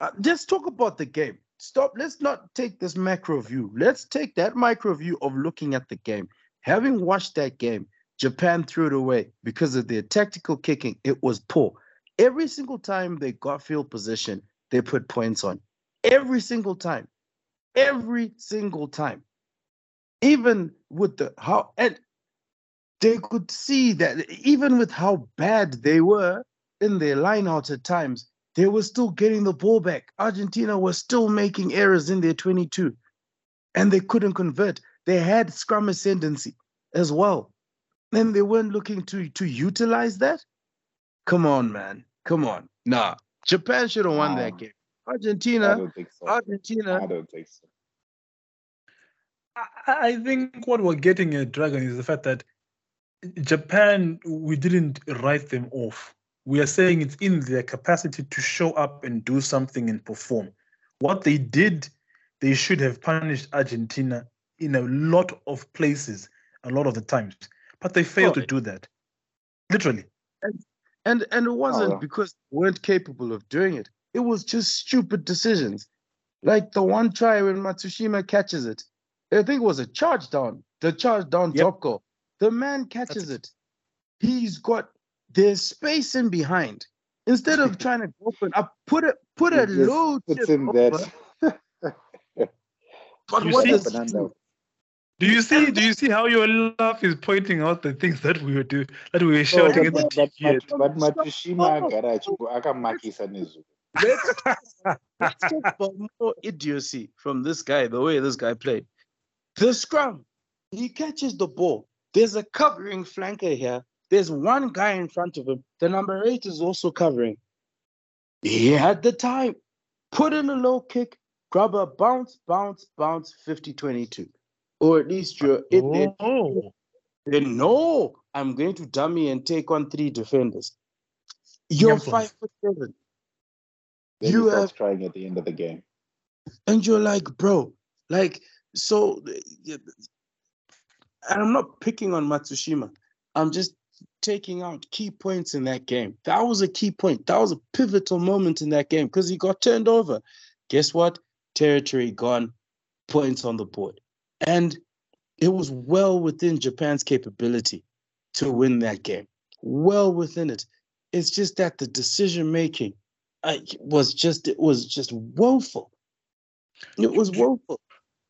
Uh, just talk about the game. Stop. Let's not take this macro view. Let's take that micro view of looking at the game. Having watched that game, Japan threw it away because of their tactical kicking. It was poor. Every single time they got field position, they put points on. Every single time. Every single time. Even with the how and they could see that even with how bad they were in their line out at times, they were still getting the ball back. Argentina was still making errors in their 22. and they couldn't convert. They had scrum ascendancy as well. And they weren't looking to, to utilize that. Come on, man. Come on. Nah. Japan should have won that Nah. game. I Argentina, don't think so. Argentina. I don't think so. I, I think what we're getting at Dragon is the fact that Japan, we didn't write them off. We are saying it's in their capacity to show up and do something and perform. What they did, they should have punished Argentina in a lot of places, a lot of the times, but they failed Oh, to do that. Literally. And and it wasn't yeah. because they weren't capable of doing it. It was just stupid decisions. Like the one try when Matsushima catches it. I think it was a charge down. The charge down Yep. top goal. The man catches it. He's got there's space in behind. Instead of [laughs] trying to open up, put a put a It just low Puts in over. that. [laughs] But You what see- does he do? Do you see? Do you see how your laugh is pointing out the things that we were do that we were Oh, shouting at the but, but, TV? but, but Matsushima Garage akamakisa nezulu. Let's, [laughs] let's talk about more idiocy from this guy, the way this guy played. The scrum, he catches the ball. There's a covering flanker here. There's one guy in front of him. The number eight is also covering. He had the time. Put in a low kick, grab a bounce, bounce, bounce, 50 22. Or at least you're in there. Oh, Then no, I'm going to dummy and take on three defenders. You're Nyamphos. five foot seven. Then You have- trying at the end of the game. and you're like, bro, like, so, and I'm not picking on Matsushima. I'm just taking out key points in that game. That was a key point. That was a pivotal moment in that game because he got turned over. Guess what? Territory gone, points on the board. And it was well within Japan's capability to win that game. Well within it. It's just that the decision making was just it was just woeful. It was woeful.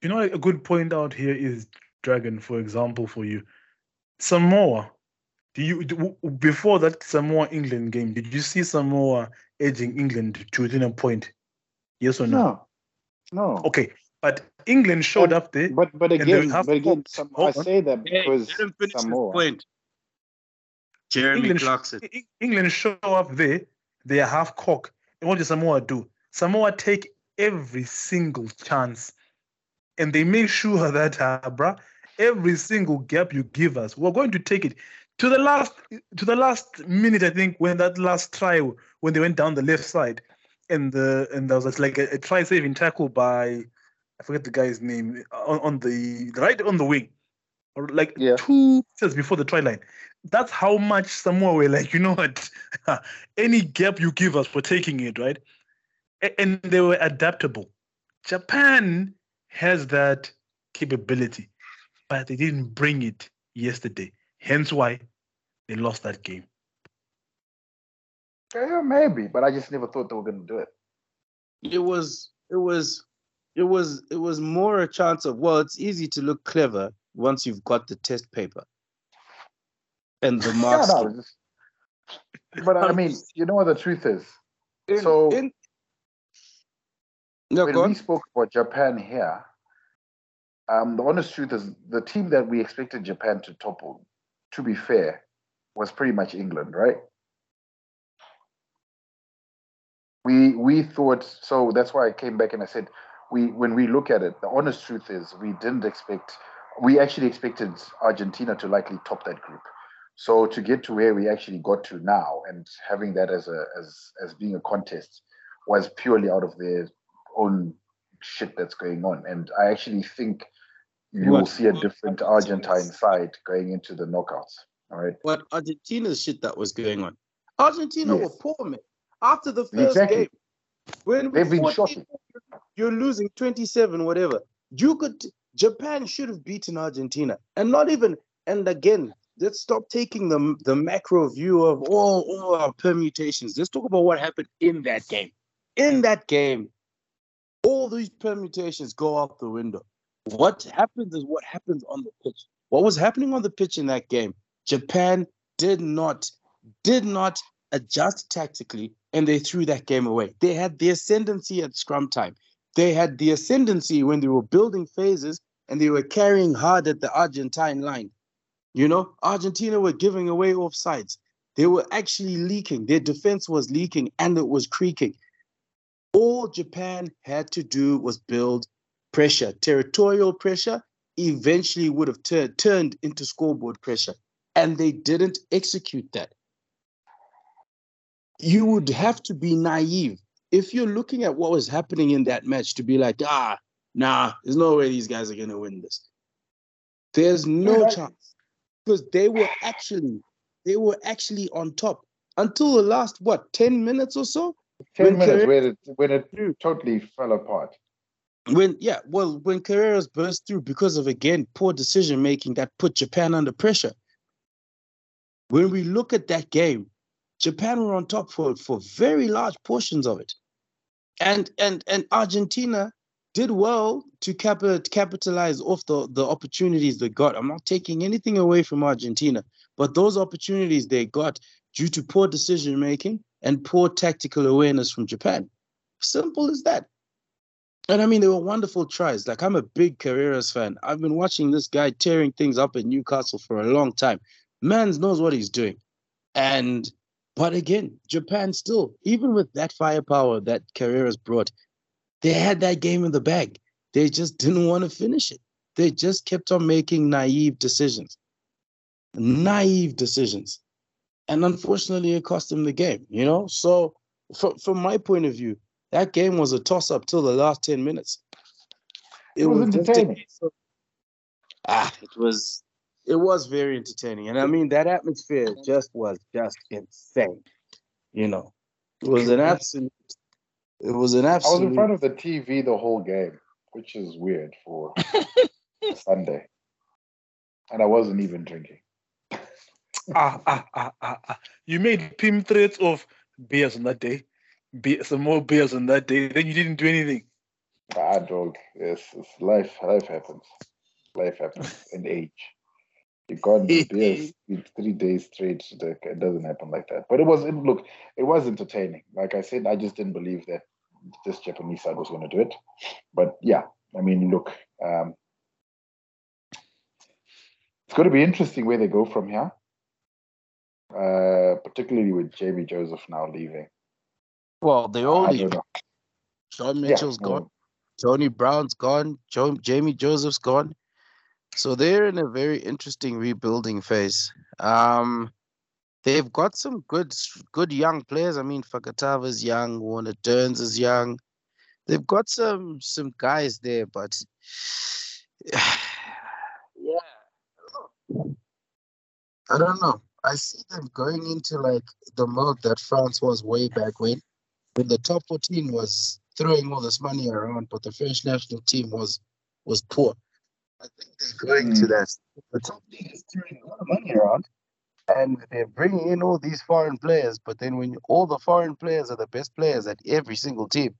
you know, a good point out here is Dragon, for example, for you. Samoa. Do you before that Samoa England game? Did you see Samoa edging England to within a point? Yes or no? No, no. Okay, but England showed But- up there. But but again, but again, some, I say that because let him finish his Samoa. point. Jeremy England, Clarkson. England show up there. They are half cock. And what does Samoa do? Samoa take every single chance, and they make sure that, uh, bruh, every single gap you give us, we're going to take it to the last to the last minute. I think when that last try, when they went down the left side, and the and there was like a, a try saving tackle by I forget the guy's name on, on the right on the wing, or like Yeah. two meters before the try line. That's how much Samoa were like, [laughs] you know what? [laughs] Any gap you give us, we're taking it, right? And they were adaptable. Japan has that capability, but they didn't bring it yesterday. Hence why they lost that game. Yeah, maybe, but I just never thought they were going to do it. It was it was it was it was more a chance of well, it's easy to look clever once you've got the test paper and the [laughs] Yeah, marks. no, just, but I mean, [laughs] you know what the truth is? In- so- in- no, when go we on. spoke about Japan here, um, the honest truth is the team that we expected Japan to topple, to be fair, was pretty much England, right? We we thought so. That's why I came back and I said we when we look at it, the honest truth is we didn't expect. We actually expected Argentina to likely top that group. So to get to where we actually got to now, and having that as a as as being a contest, was purely out of their own shit that's going on. And I actually think you will see a different Argentine side going into the knockouts. All right. What Argentina's shit that was going on. Argentina Yes. were poor, man. After the first Exactly. game, when They've been 14 shocking. you're losing 27, whatever. You could Japan should have beaten Argentina. And not even, and again, let's stop taking the the macro view of all, all our permutations. Let's talk about what happened in that game. In that game, all these permutations go out the window. What happens is what happens on the pitch. What was happening on the pitch in that game? Japan did not, did not adjust tactically, and they threw that game away. They had the ascendancy at scrum time. they had the ascendancy when they were building phases and they were carrying hard at the Argentine line. You know, Argentina were giving away offsides. They were actually leaking. Their defense was leaking and it was creaking. All Japan had to do was build pressure. Territorial pressure eventually would have tur- turned into scoreboard pressure. And they didn't execute that. You would have to be naive if you're looking at what was happening in that match to be like, ah, nah, there's no way these guys are going to win this. There's no chance because they were actually they were actually on top until the last what 10 minutes or so 10 minutes where it when it totally fell apart. When yeah well when Carreras burst through because of again poor decision making that put Japan under pressure. When we look at that game Japan were on top for for very large portions of it. And and and Argentina did well to cap- capitalize off the, the opportunities they got. I'm not taking anything away from Argentina, but those opportunities they got due to poor decision making and poor tactical awareness from Japan. Simple as that. And I mean, they were wonderful tries. Like, I'm a big Carreras fan. I've been watching this guy tearing things up in Newcastle for a long time. Mans knows what he's doing. And, but again, Japan still, even with that firepower that Carreras brought, they had that game in the bag. They just didn't want to finish it. They just kept on making naive decisions. Naive decisions. And unfortunately, it cost him the game, you know? So, from, from my point of view, that game was a toss up till the last 10 minutes. It, it was, was entertaining. ah, it was it was very entertaining. And I mean that atmosphere just was just insane. You know. It was an absolute it was an absolute. I was in front of the TV the whole game, which is weird for [laughs] Sunday, and I wasn't even drinking. Ah, ah, ah, ah, ah. You made pim threats of beers on that day, some more beers on that day. Then you didn't do anything. Ah, dog. Yes, it's life. Life happens. Life happens [laughs] in age. You got [laughs] beers three days straight. It doesn't happen like that. But it was. It, look, it was entertaining. Like I said, I just didn't believe that this Japanese side was going to do it. But yeah, I mean, look, um, it's going to be interesting where they go from here, uh, particularly with Jamie Joseph now leaving. Well, they all leave. Sean Mitchell's yeah, gone. Tony Brown's gone. Jamie Joseph's gone. So they're in a very interesting rebuilding phase. Um, they've got some good good young players. I mean, Fakatava's young, Warner Dearns is young. They've got some some guys there, but [sighs] yeah, I don't know. I see them going into like the mode that France was way back when, when the top 14 was throwing all this money around, but the French national team was was poor. I think they're going mm. to that. The top league is throwing a lot of money around, and they're bringing in all these foreign players. But then when all the foreign players are the best players at every single team,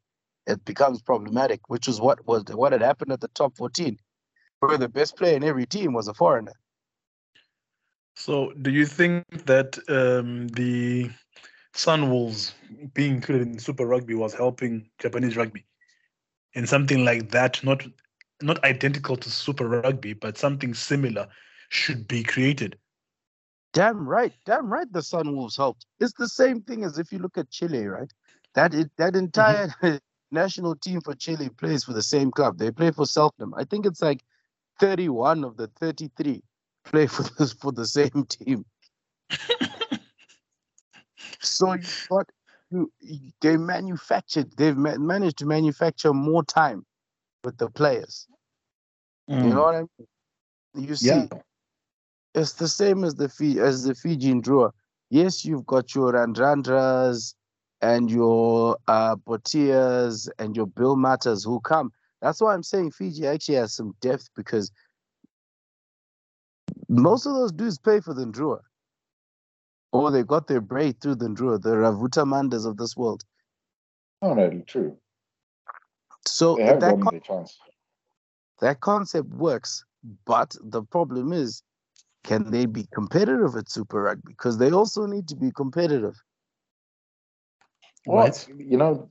it becomes problematic. Which is what was what had happened at the top 14, where the best player in every team was a foreigner. So, do you think that um, the Sunwolves being included in Super Rugby was helping Japanese rugby? And something like that, not not identical to Super Rugby, but something similar should be created. Damn right, damn right. The Sunwolves helped. It's the same thing as if you look at Chile, right? That it, that entire mm-hmm. [laughs] national team for Chile plays for the same club. They play for Selknam. I think it's like 31 of the 33 play for this for the same team. so you got you, they manufactured. They've ma- managed to manufacture more time with the players. Mm. You know what I mean? You see, yeah. it's the same as the Fiji, as the Fijian Drua. Yes, you've got your Radradras and your uh, Botias and your Bill Matas who come. That's why I'm saying Fiji actually has some depth because most of those dudes pay for the Drua. Or they got their break through the Drua, the Ravutaumadas of this world. Oh, no, true. So that, con- that concept works, but the problem is, can they be competitive at Super Rugby? Because they also need to be competitive. Well, right? you know,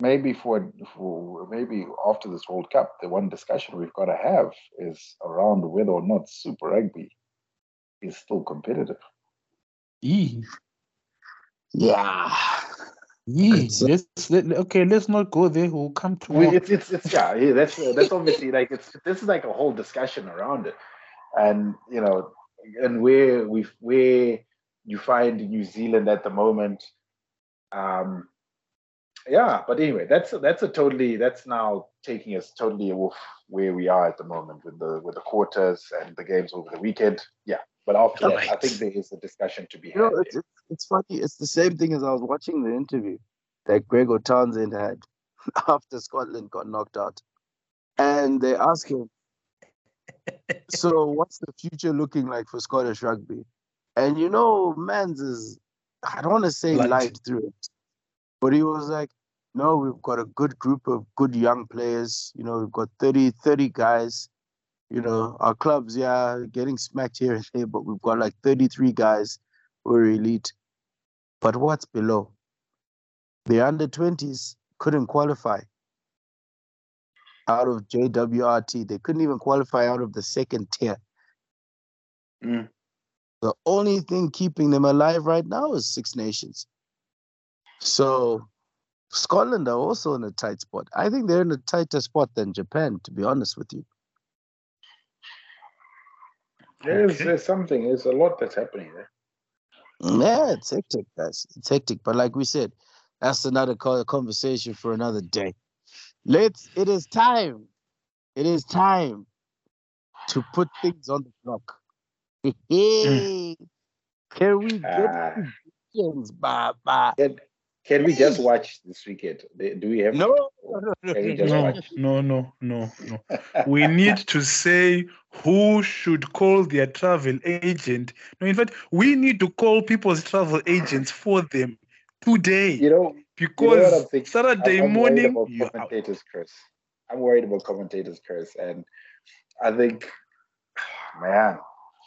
maybe for, for maybe after this World Cup, the one discussion we've got to have is around whether or not Super Rugby is still competitive. Yee. Yeah. Yee. Let's, let, okay, let's not go there. We'll come to We, more. it's it's it's yeah, yeah, that's that's obviously like it's this is like a whole discussion around it, and you know, and where we where you find New Zealand at the moment, um, yeah. But anyway, that's that's a totally that's now taking us totally off where we are at the moment with the with the quarters and the games over the weekend. Yeah, but after that, I think there is a discussion to be You had. it's, it's, it's funny. It's the same thing as I was watching the interview that Gregor Townsend had [laughs] after Scotland got knocked out. And they ask him, [laughs] So, what's the future looking like for Scottish rugby? And you know, Mans is, I don't want to say Blunt. light through it, but he was like, No, we've got a good group of good young players. You know, we've got 30, 30 guys. You know, our clubs, yeah, getting smacked here and there, but we've got like 33 guys who are elite. But what's below? The under 20s couldn't qualify out of JWRT. They couldn't even qualify out of the second tier. Mm. The only thing keeping them alive right now is Six Nations. So Scotland are also in a tight spot. I think they're in a tighter spot than Japan, to be honest with you. There's Okay. there's something. There's a lot that's happening there. Yeah, it's hectic, guys. It's hectic. But like we said, that's another conversation for another day. Let's. It is time. It is time to put things on the block. Hey, [laughs] Can we get Ah. questions, Baba? Can, can we just watch this weekend? Do do we have No, to? no, no, no, no, No. We need to say who should call their travel agent. No, in fact, we need to call people's travel agents for them today You know, you know what I'm because thinking? Saturday I'm, I'm worried morning about you out. commentators curse. I'm worried about commentators curse, and I think, [sighs] man,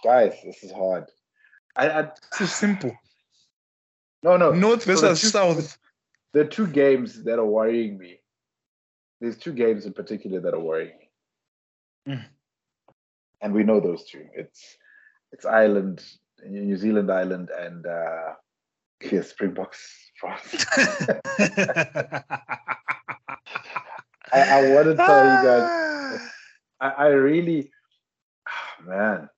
guys, this is hard. I, I So simple. No no North So versus two- South. There are two games that are worrying me. There's two games in particular that are worrying me, Mm. and we know those two. It's it's Ireland, New Zealand, Ireland, and uh, yeah, Springboks, France. [laughs] I, I want to tell you guys. I, I really, man.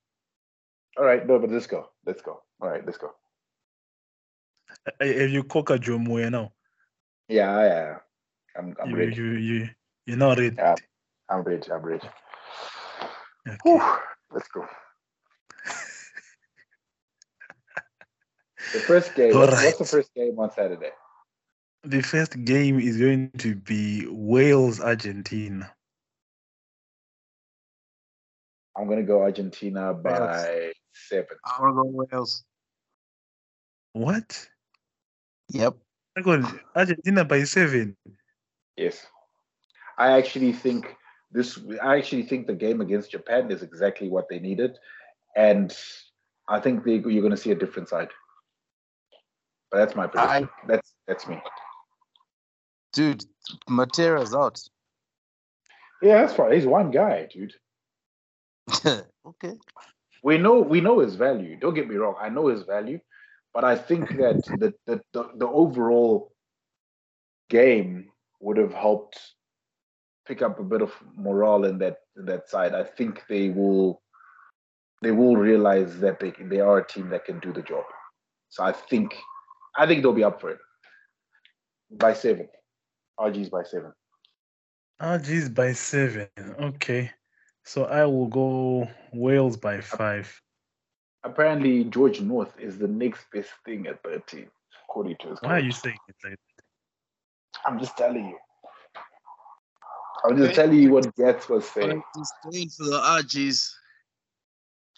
All right, no, but let's go. Let's go. All right, let's go. Uh, Have you cook a coca Jomoya now? Yeah, yeah. I'm, I'm You, ready. you, you, you're not ready. Yeah. I'm ready. I'm ready. Okay. Whew, let's go. The first game. All what's, what's the first game on Saturday? The first game is going to be Wales Argentina. I'm gonna go Argentina by seven. I want to go Wales. What? Yep. I got Argentina by seven. Yes. I actually think this. I actually think the game against Japan is exactly what they needed, and I think they, you're going to see a different side. But that's my prediction. that's that's me. Dude, Matera's out. Yeah, that's fine. He's one guy, dude. [laughs] okay. We know we know his value. Don't get me wrong. I know his value, but I think that [laughs] the the, the, the overall game would have helped pick up a bit of morale in that in that side. I think they will they will realize that they they are a team that can do the job. So I think I think they'll be up for it by seven. RG's by seven. RG's by seven. Okay. So I will go Wales by five. Apparently, George North is the next best thing at 13, according to his. Why are you saying it like I'm just telling you. I'm just telling you what Gats was saying. Just staying for the RGs.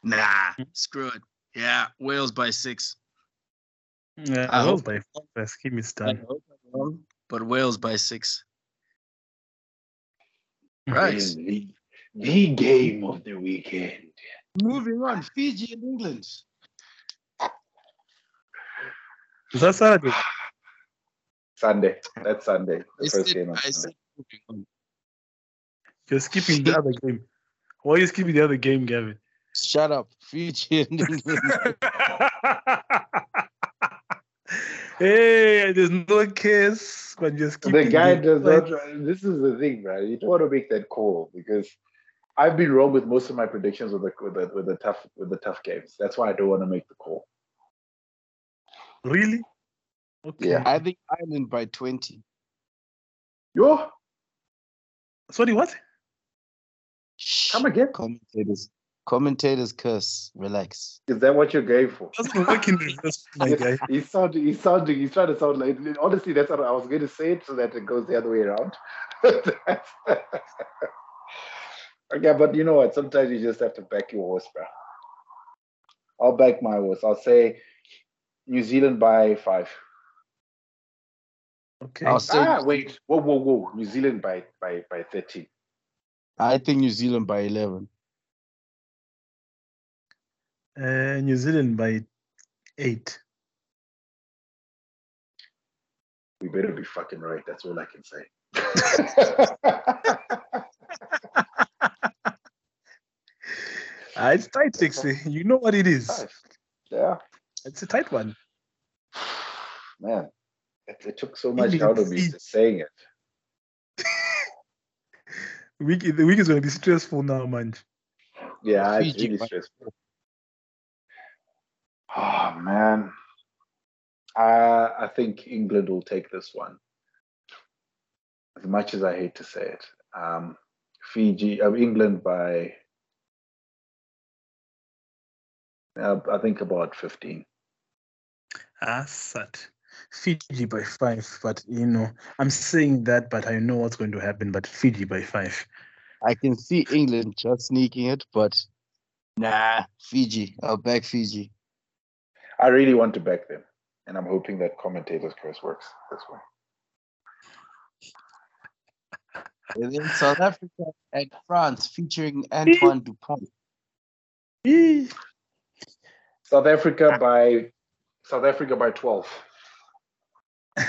Nah, screw it. Yeah, Wales by six. Yeah, I Wales hope- by four. Let's keep it I done. hope I'm wrong, but Wales by six. Right. The, the game of the weekend. Moving on, [laughs] Fiji and England. Is that Saturday? Sunday. That's Sunday. The I first said, game on I Sunday. said moving on. You're skipping the other game. Why are you skipping the other game, Gavin? Shut up, Fiji and [laughs] England. [laughs] hey, there's no case, but you're skipping The guy does not. This is the thing, right? You don't want to make that call because I've been wrong with most of my predictions with the with the, with the tough with the tough games. That's why I don't want to make the call. Really? Okay. Yeah. I think Ireland by 20. Yo, Sorry, what? Shh. come again. Commentators. Commentators curse. Relax. Is that what you're going for? Doesn't work in reverse, my guy. He's sounding, he's sounding, he's trying to sound like. Honestly, that's what I was going to say it so that it goes the other way around. [laughs] okay, but you know what? Sometimes you just have to back your horse, bro. I'll back my horse. I'll say New Zealand by five. Okay. I'll say Ah, wait. Whoa, whoa, whoa. New Zealand by by by 13. I think New Zealand by 11. Uh, New Zealand by eight. We better be fucking right. That's all I can say. [laughs] [laughs] Ah, it's tight, Dixie. You know what it is. Yeah, It's a tight one. [sighs] man. It, it took so much Really out of me deep. just saying it. [laughs] The week, the week is going to be stressful now, man. Yeah, it's Fiji really by- stressful. Oh man, I I think England will take this one. As much as I hate to say it, um, Fiji, uh, England by, uh, I think about fifteen. Ah, sad. Fiji by five, but you know, I'm saying that, but I know what's going to happen. But Fiji by five. I can see England just sneaking it, but nah, Fiji. I'll back Fiji. I really want to back them, and I'm hoping that commentators' curse works this way. And then South Africa and France featuring Antoine Dupont. South Africa by South Africa by twelve. [laughs]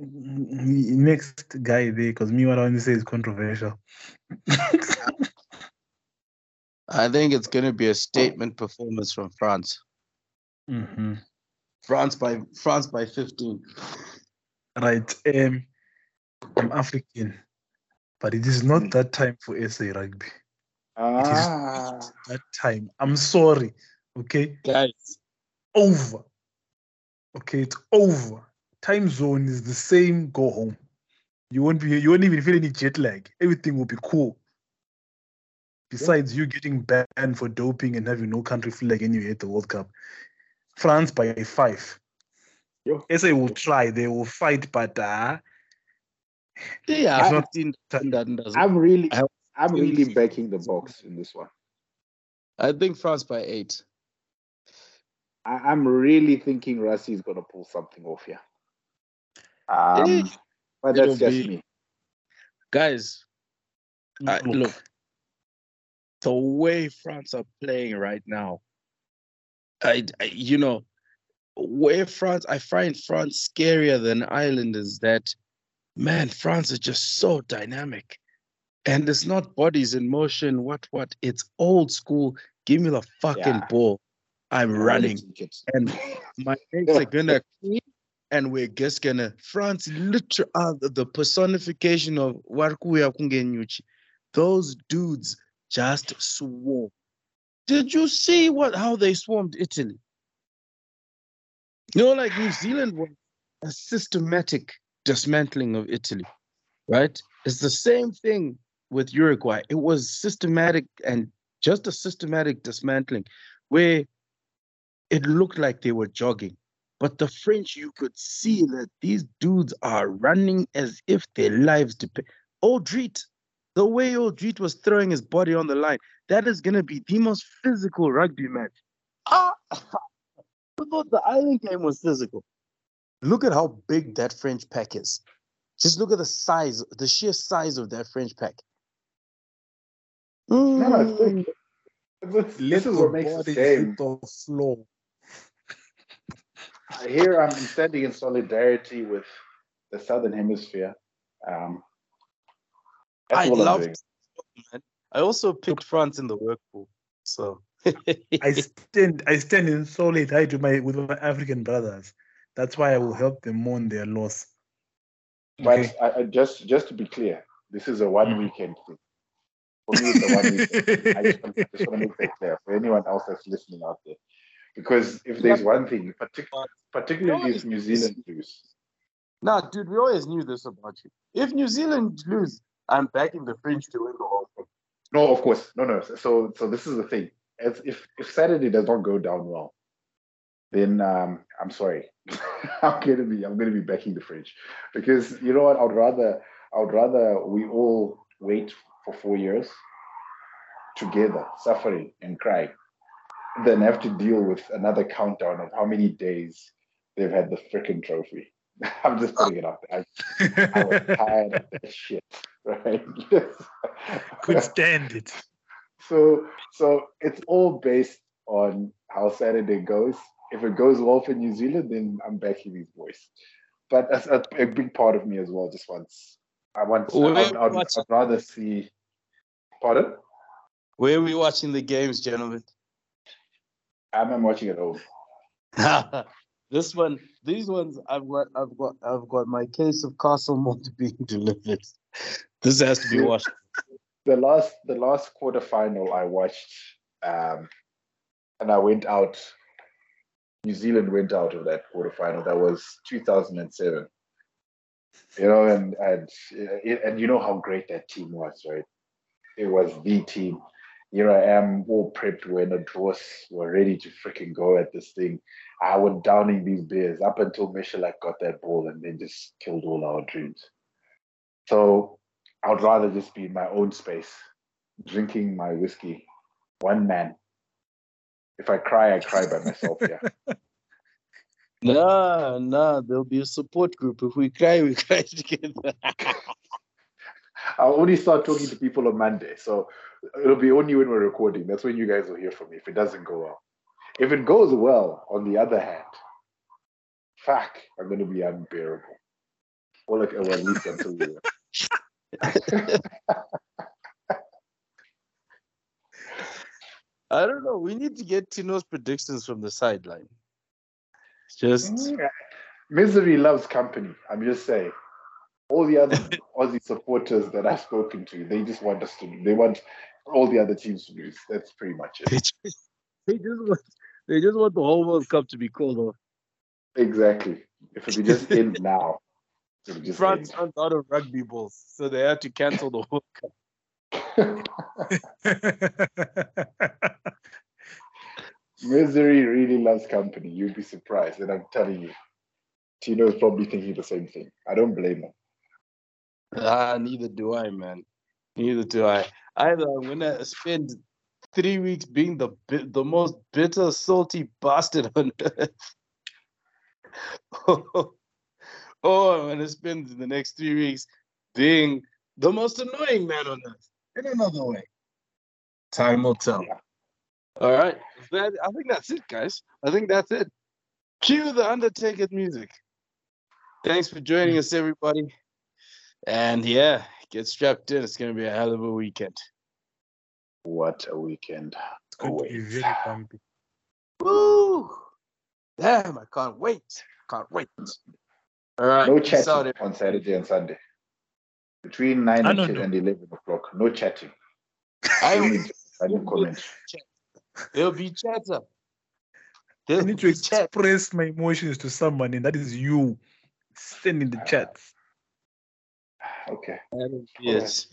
Next guy there, because me, what I want to say is controversial. I think it's going to be a [laughs] statement performance from France. hmm France by France by 15. Right. Um, I'm African, but it is not that time for SA rugby. Ah, That time. I'm sorry. Okay. Guys, Over. Okay, it's over. Time zone is the same. Go home. You won't be. You won't even feel any jet lag. Everything will be cool. Besides you getting banned for doping and having no country flag anyway at the World Cup. France by five. Yo. SA will try. They will fight, but uh, yeah, It's not- 15 that I'm really, I- I'm really backing the Boks in this one. I think France by 8. I, I'm really thinking Rassie is gonna pull something off here. Um, but that's it'll just be- me. Guys, Uh, look, look, the way France are playing right now, I, I you know, where France, I find France scarier than Ireland is that, man, France is just so dynamic. And it's not bodies in motion, what, what, it's old school. Give me the fucking Yeah. ball. I'm running. And [laughs] my legs are gonna [laughs] clean and we're just gonna France literally uh, the, the personification of Warkuya Kungenyuchi. Those dudes just swarm. Did you see what how they swarmed Italy? You know, like New Zealand was a systematic dismantling of Italy, right? It's the same thing with Uruguay. It was systematic and just a systematic dismantling where it looked like they were jogging. But the French, you could see that these dudes are running as if their lives depend. Alldritt, the way Alldritt was throwing his body on the line, that is going to be the most physical rugby match. Ah, [laughs] I thought the Ireland game was physical. Look at how big that French pack is. Just look at the size, the sheer size of that French pack. No, no, it's Mm. big. This, this is what makes the game. hit the floor. here I'm standing in solidarity with the Southern Hemisphere. Um, I all I'm love man. I also picked France in the work pool. So [laughs] I stand I stand in solidarity with my with my African brothers. That's why I will help them mourn their loss. But Okay. I, I just just to be clear, this is a one Mhm. weekend thing. For me, it's a one weekend. I just, want- I just want to make that clear for anyone else that's listening out there. Because if there's one thing, partic- particularly if New Zealand lose, Nah, dude, we always knew this about you. If New Zealand lose, I'm backing the French to win the whole thing. no, of course, no, no. So, so this is the thing. As if if Saturday does not go down well, then um, I'm sorry. [laughs] I'm gonna be I'm gonna be backing the French because you know what? I'd rather I'd rather we all wait for four years together, suffering and crying, then have to deal with another countdown of how many days they've had the freaking trophy. [laughs] I'm just putting it out there. I, I was [laughs] tired of that shit, right? Could stand it. So so it's all based on how Saturday goes. If it goes well for New Zealand, then I'm backing these boys. But as a, a big part of me as well just wants I want Where I'd, I'd, I'd rather see pardon? Where are we watching the games, gentlemen? I'm, I'm watching at home. [laughs] this one, these ones, I've got, I've got, I've got my case of Castle Monte being [laughs] delivered. This has to be watched. The last the last quarterfinal I watched um and I went out New Zealand went out of that quarterfinal. That was 2007. You know, and and and you know how great that team was, right? It was the team. Here I am, all prepped when the draws were ready to freaking go at this thing. I was downing these beers up until Michalak got that ball and then just killed all our dreams. So I would rather just be in my own space, drinking my whiskey, one man. If I cry, I cry by myself. Yeah. [laughs] Nah, nah, there'll be a support group. If we cry, we [laughs] cry together. [laughs] I'll only start talking to people on Monday. So it'll be only when we're recording. That's when you guys will hear from me if it doesn't go well. If it goes well, on the other hand, fuck, I'm going to be unbearable. Or like, well, at least until we. [laughs] I don't know. We need to get Tino's predictions from the sideline. Just Misery loves company. I'm just saying. All the other [laughs] Aussie supporters that I've spoken to, they just want us to. They want all the other teams to lose. That's pretty much it. they just, they just want they just want the whole World Cup to be called off. Exactly. If it could just [laughs] end now, it would just France end. runs out of rugby balls, so they had to cancel the World Cup. [laughs] Misery really loves company. You'd be surprised, and I'm telling you, Tino's probably thinking the same thing. I don't blame him. Ah, neither do I, man. Neither do I. Either I'm gonna spend three weeks being the the most bitter, salty bastard on earth, [laughs] or I'm gonna spend the next three weeks being the most annoying man on earth. In another way, time will tell. All right, that, I think that's it, guys. I think that's it. Cue the Undertaker music. Thanks for joining us, everybody. And yeah, get strapped in. It's going to be a hell of a weekend. What a weekend! It's going to be Wait. very bumpy. Woo! Damn, I can't wait. Can't wait. All right. No peace chatting out, on Saturday and Sunday. Between nine I and, 10 and eleven o'clock, no chatting. I Only silent comment. There'll be chatter. I There'll need to be chat. express my emotions to someone, and that is you. Send in the ah. chats. Okay. Yes.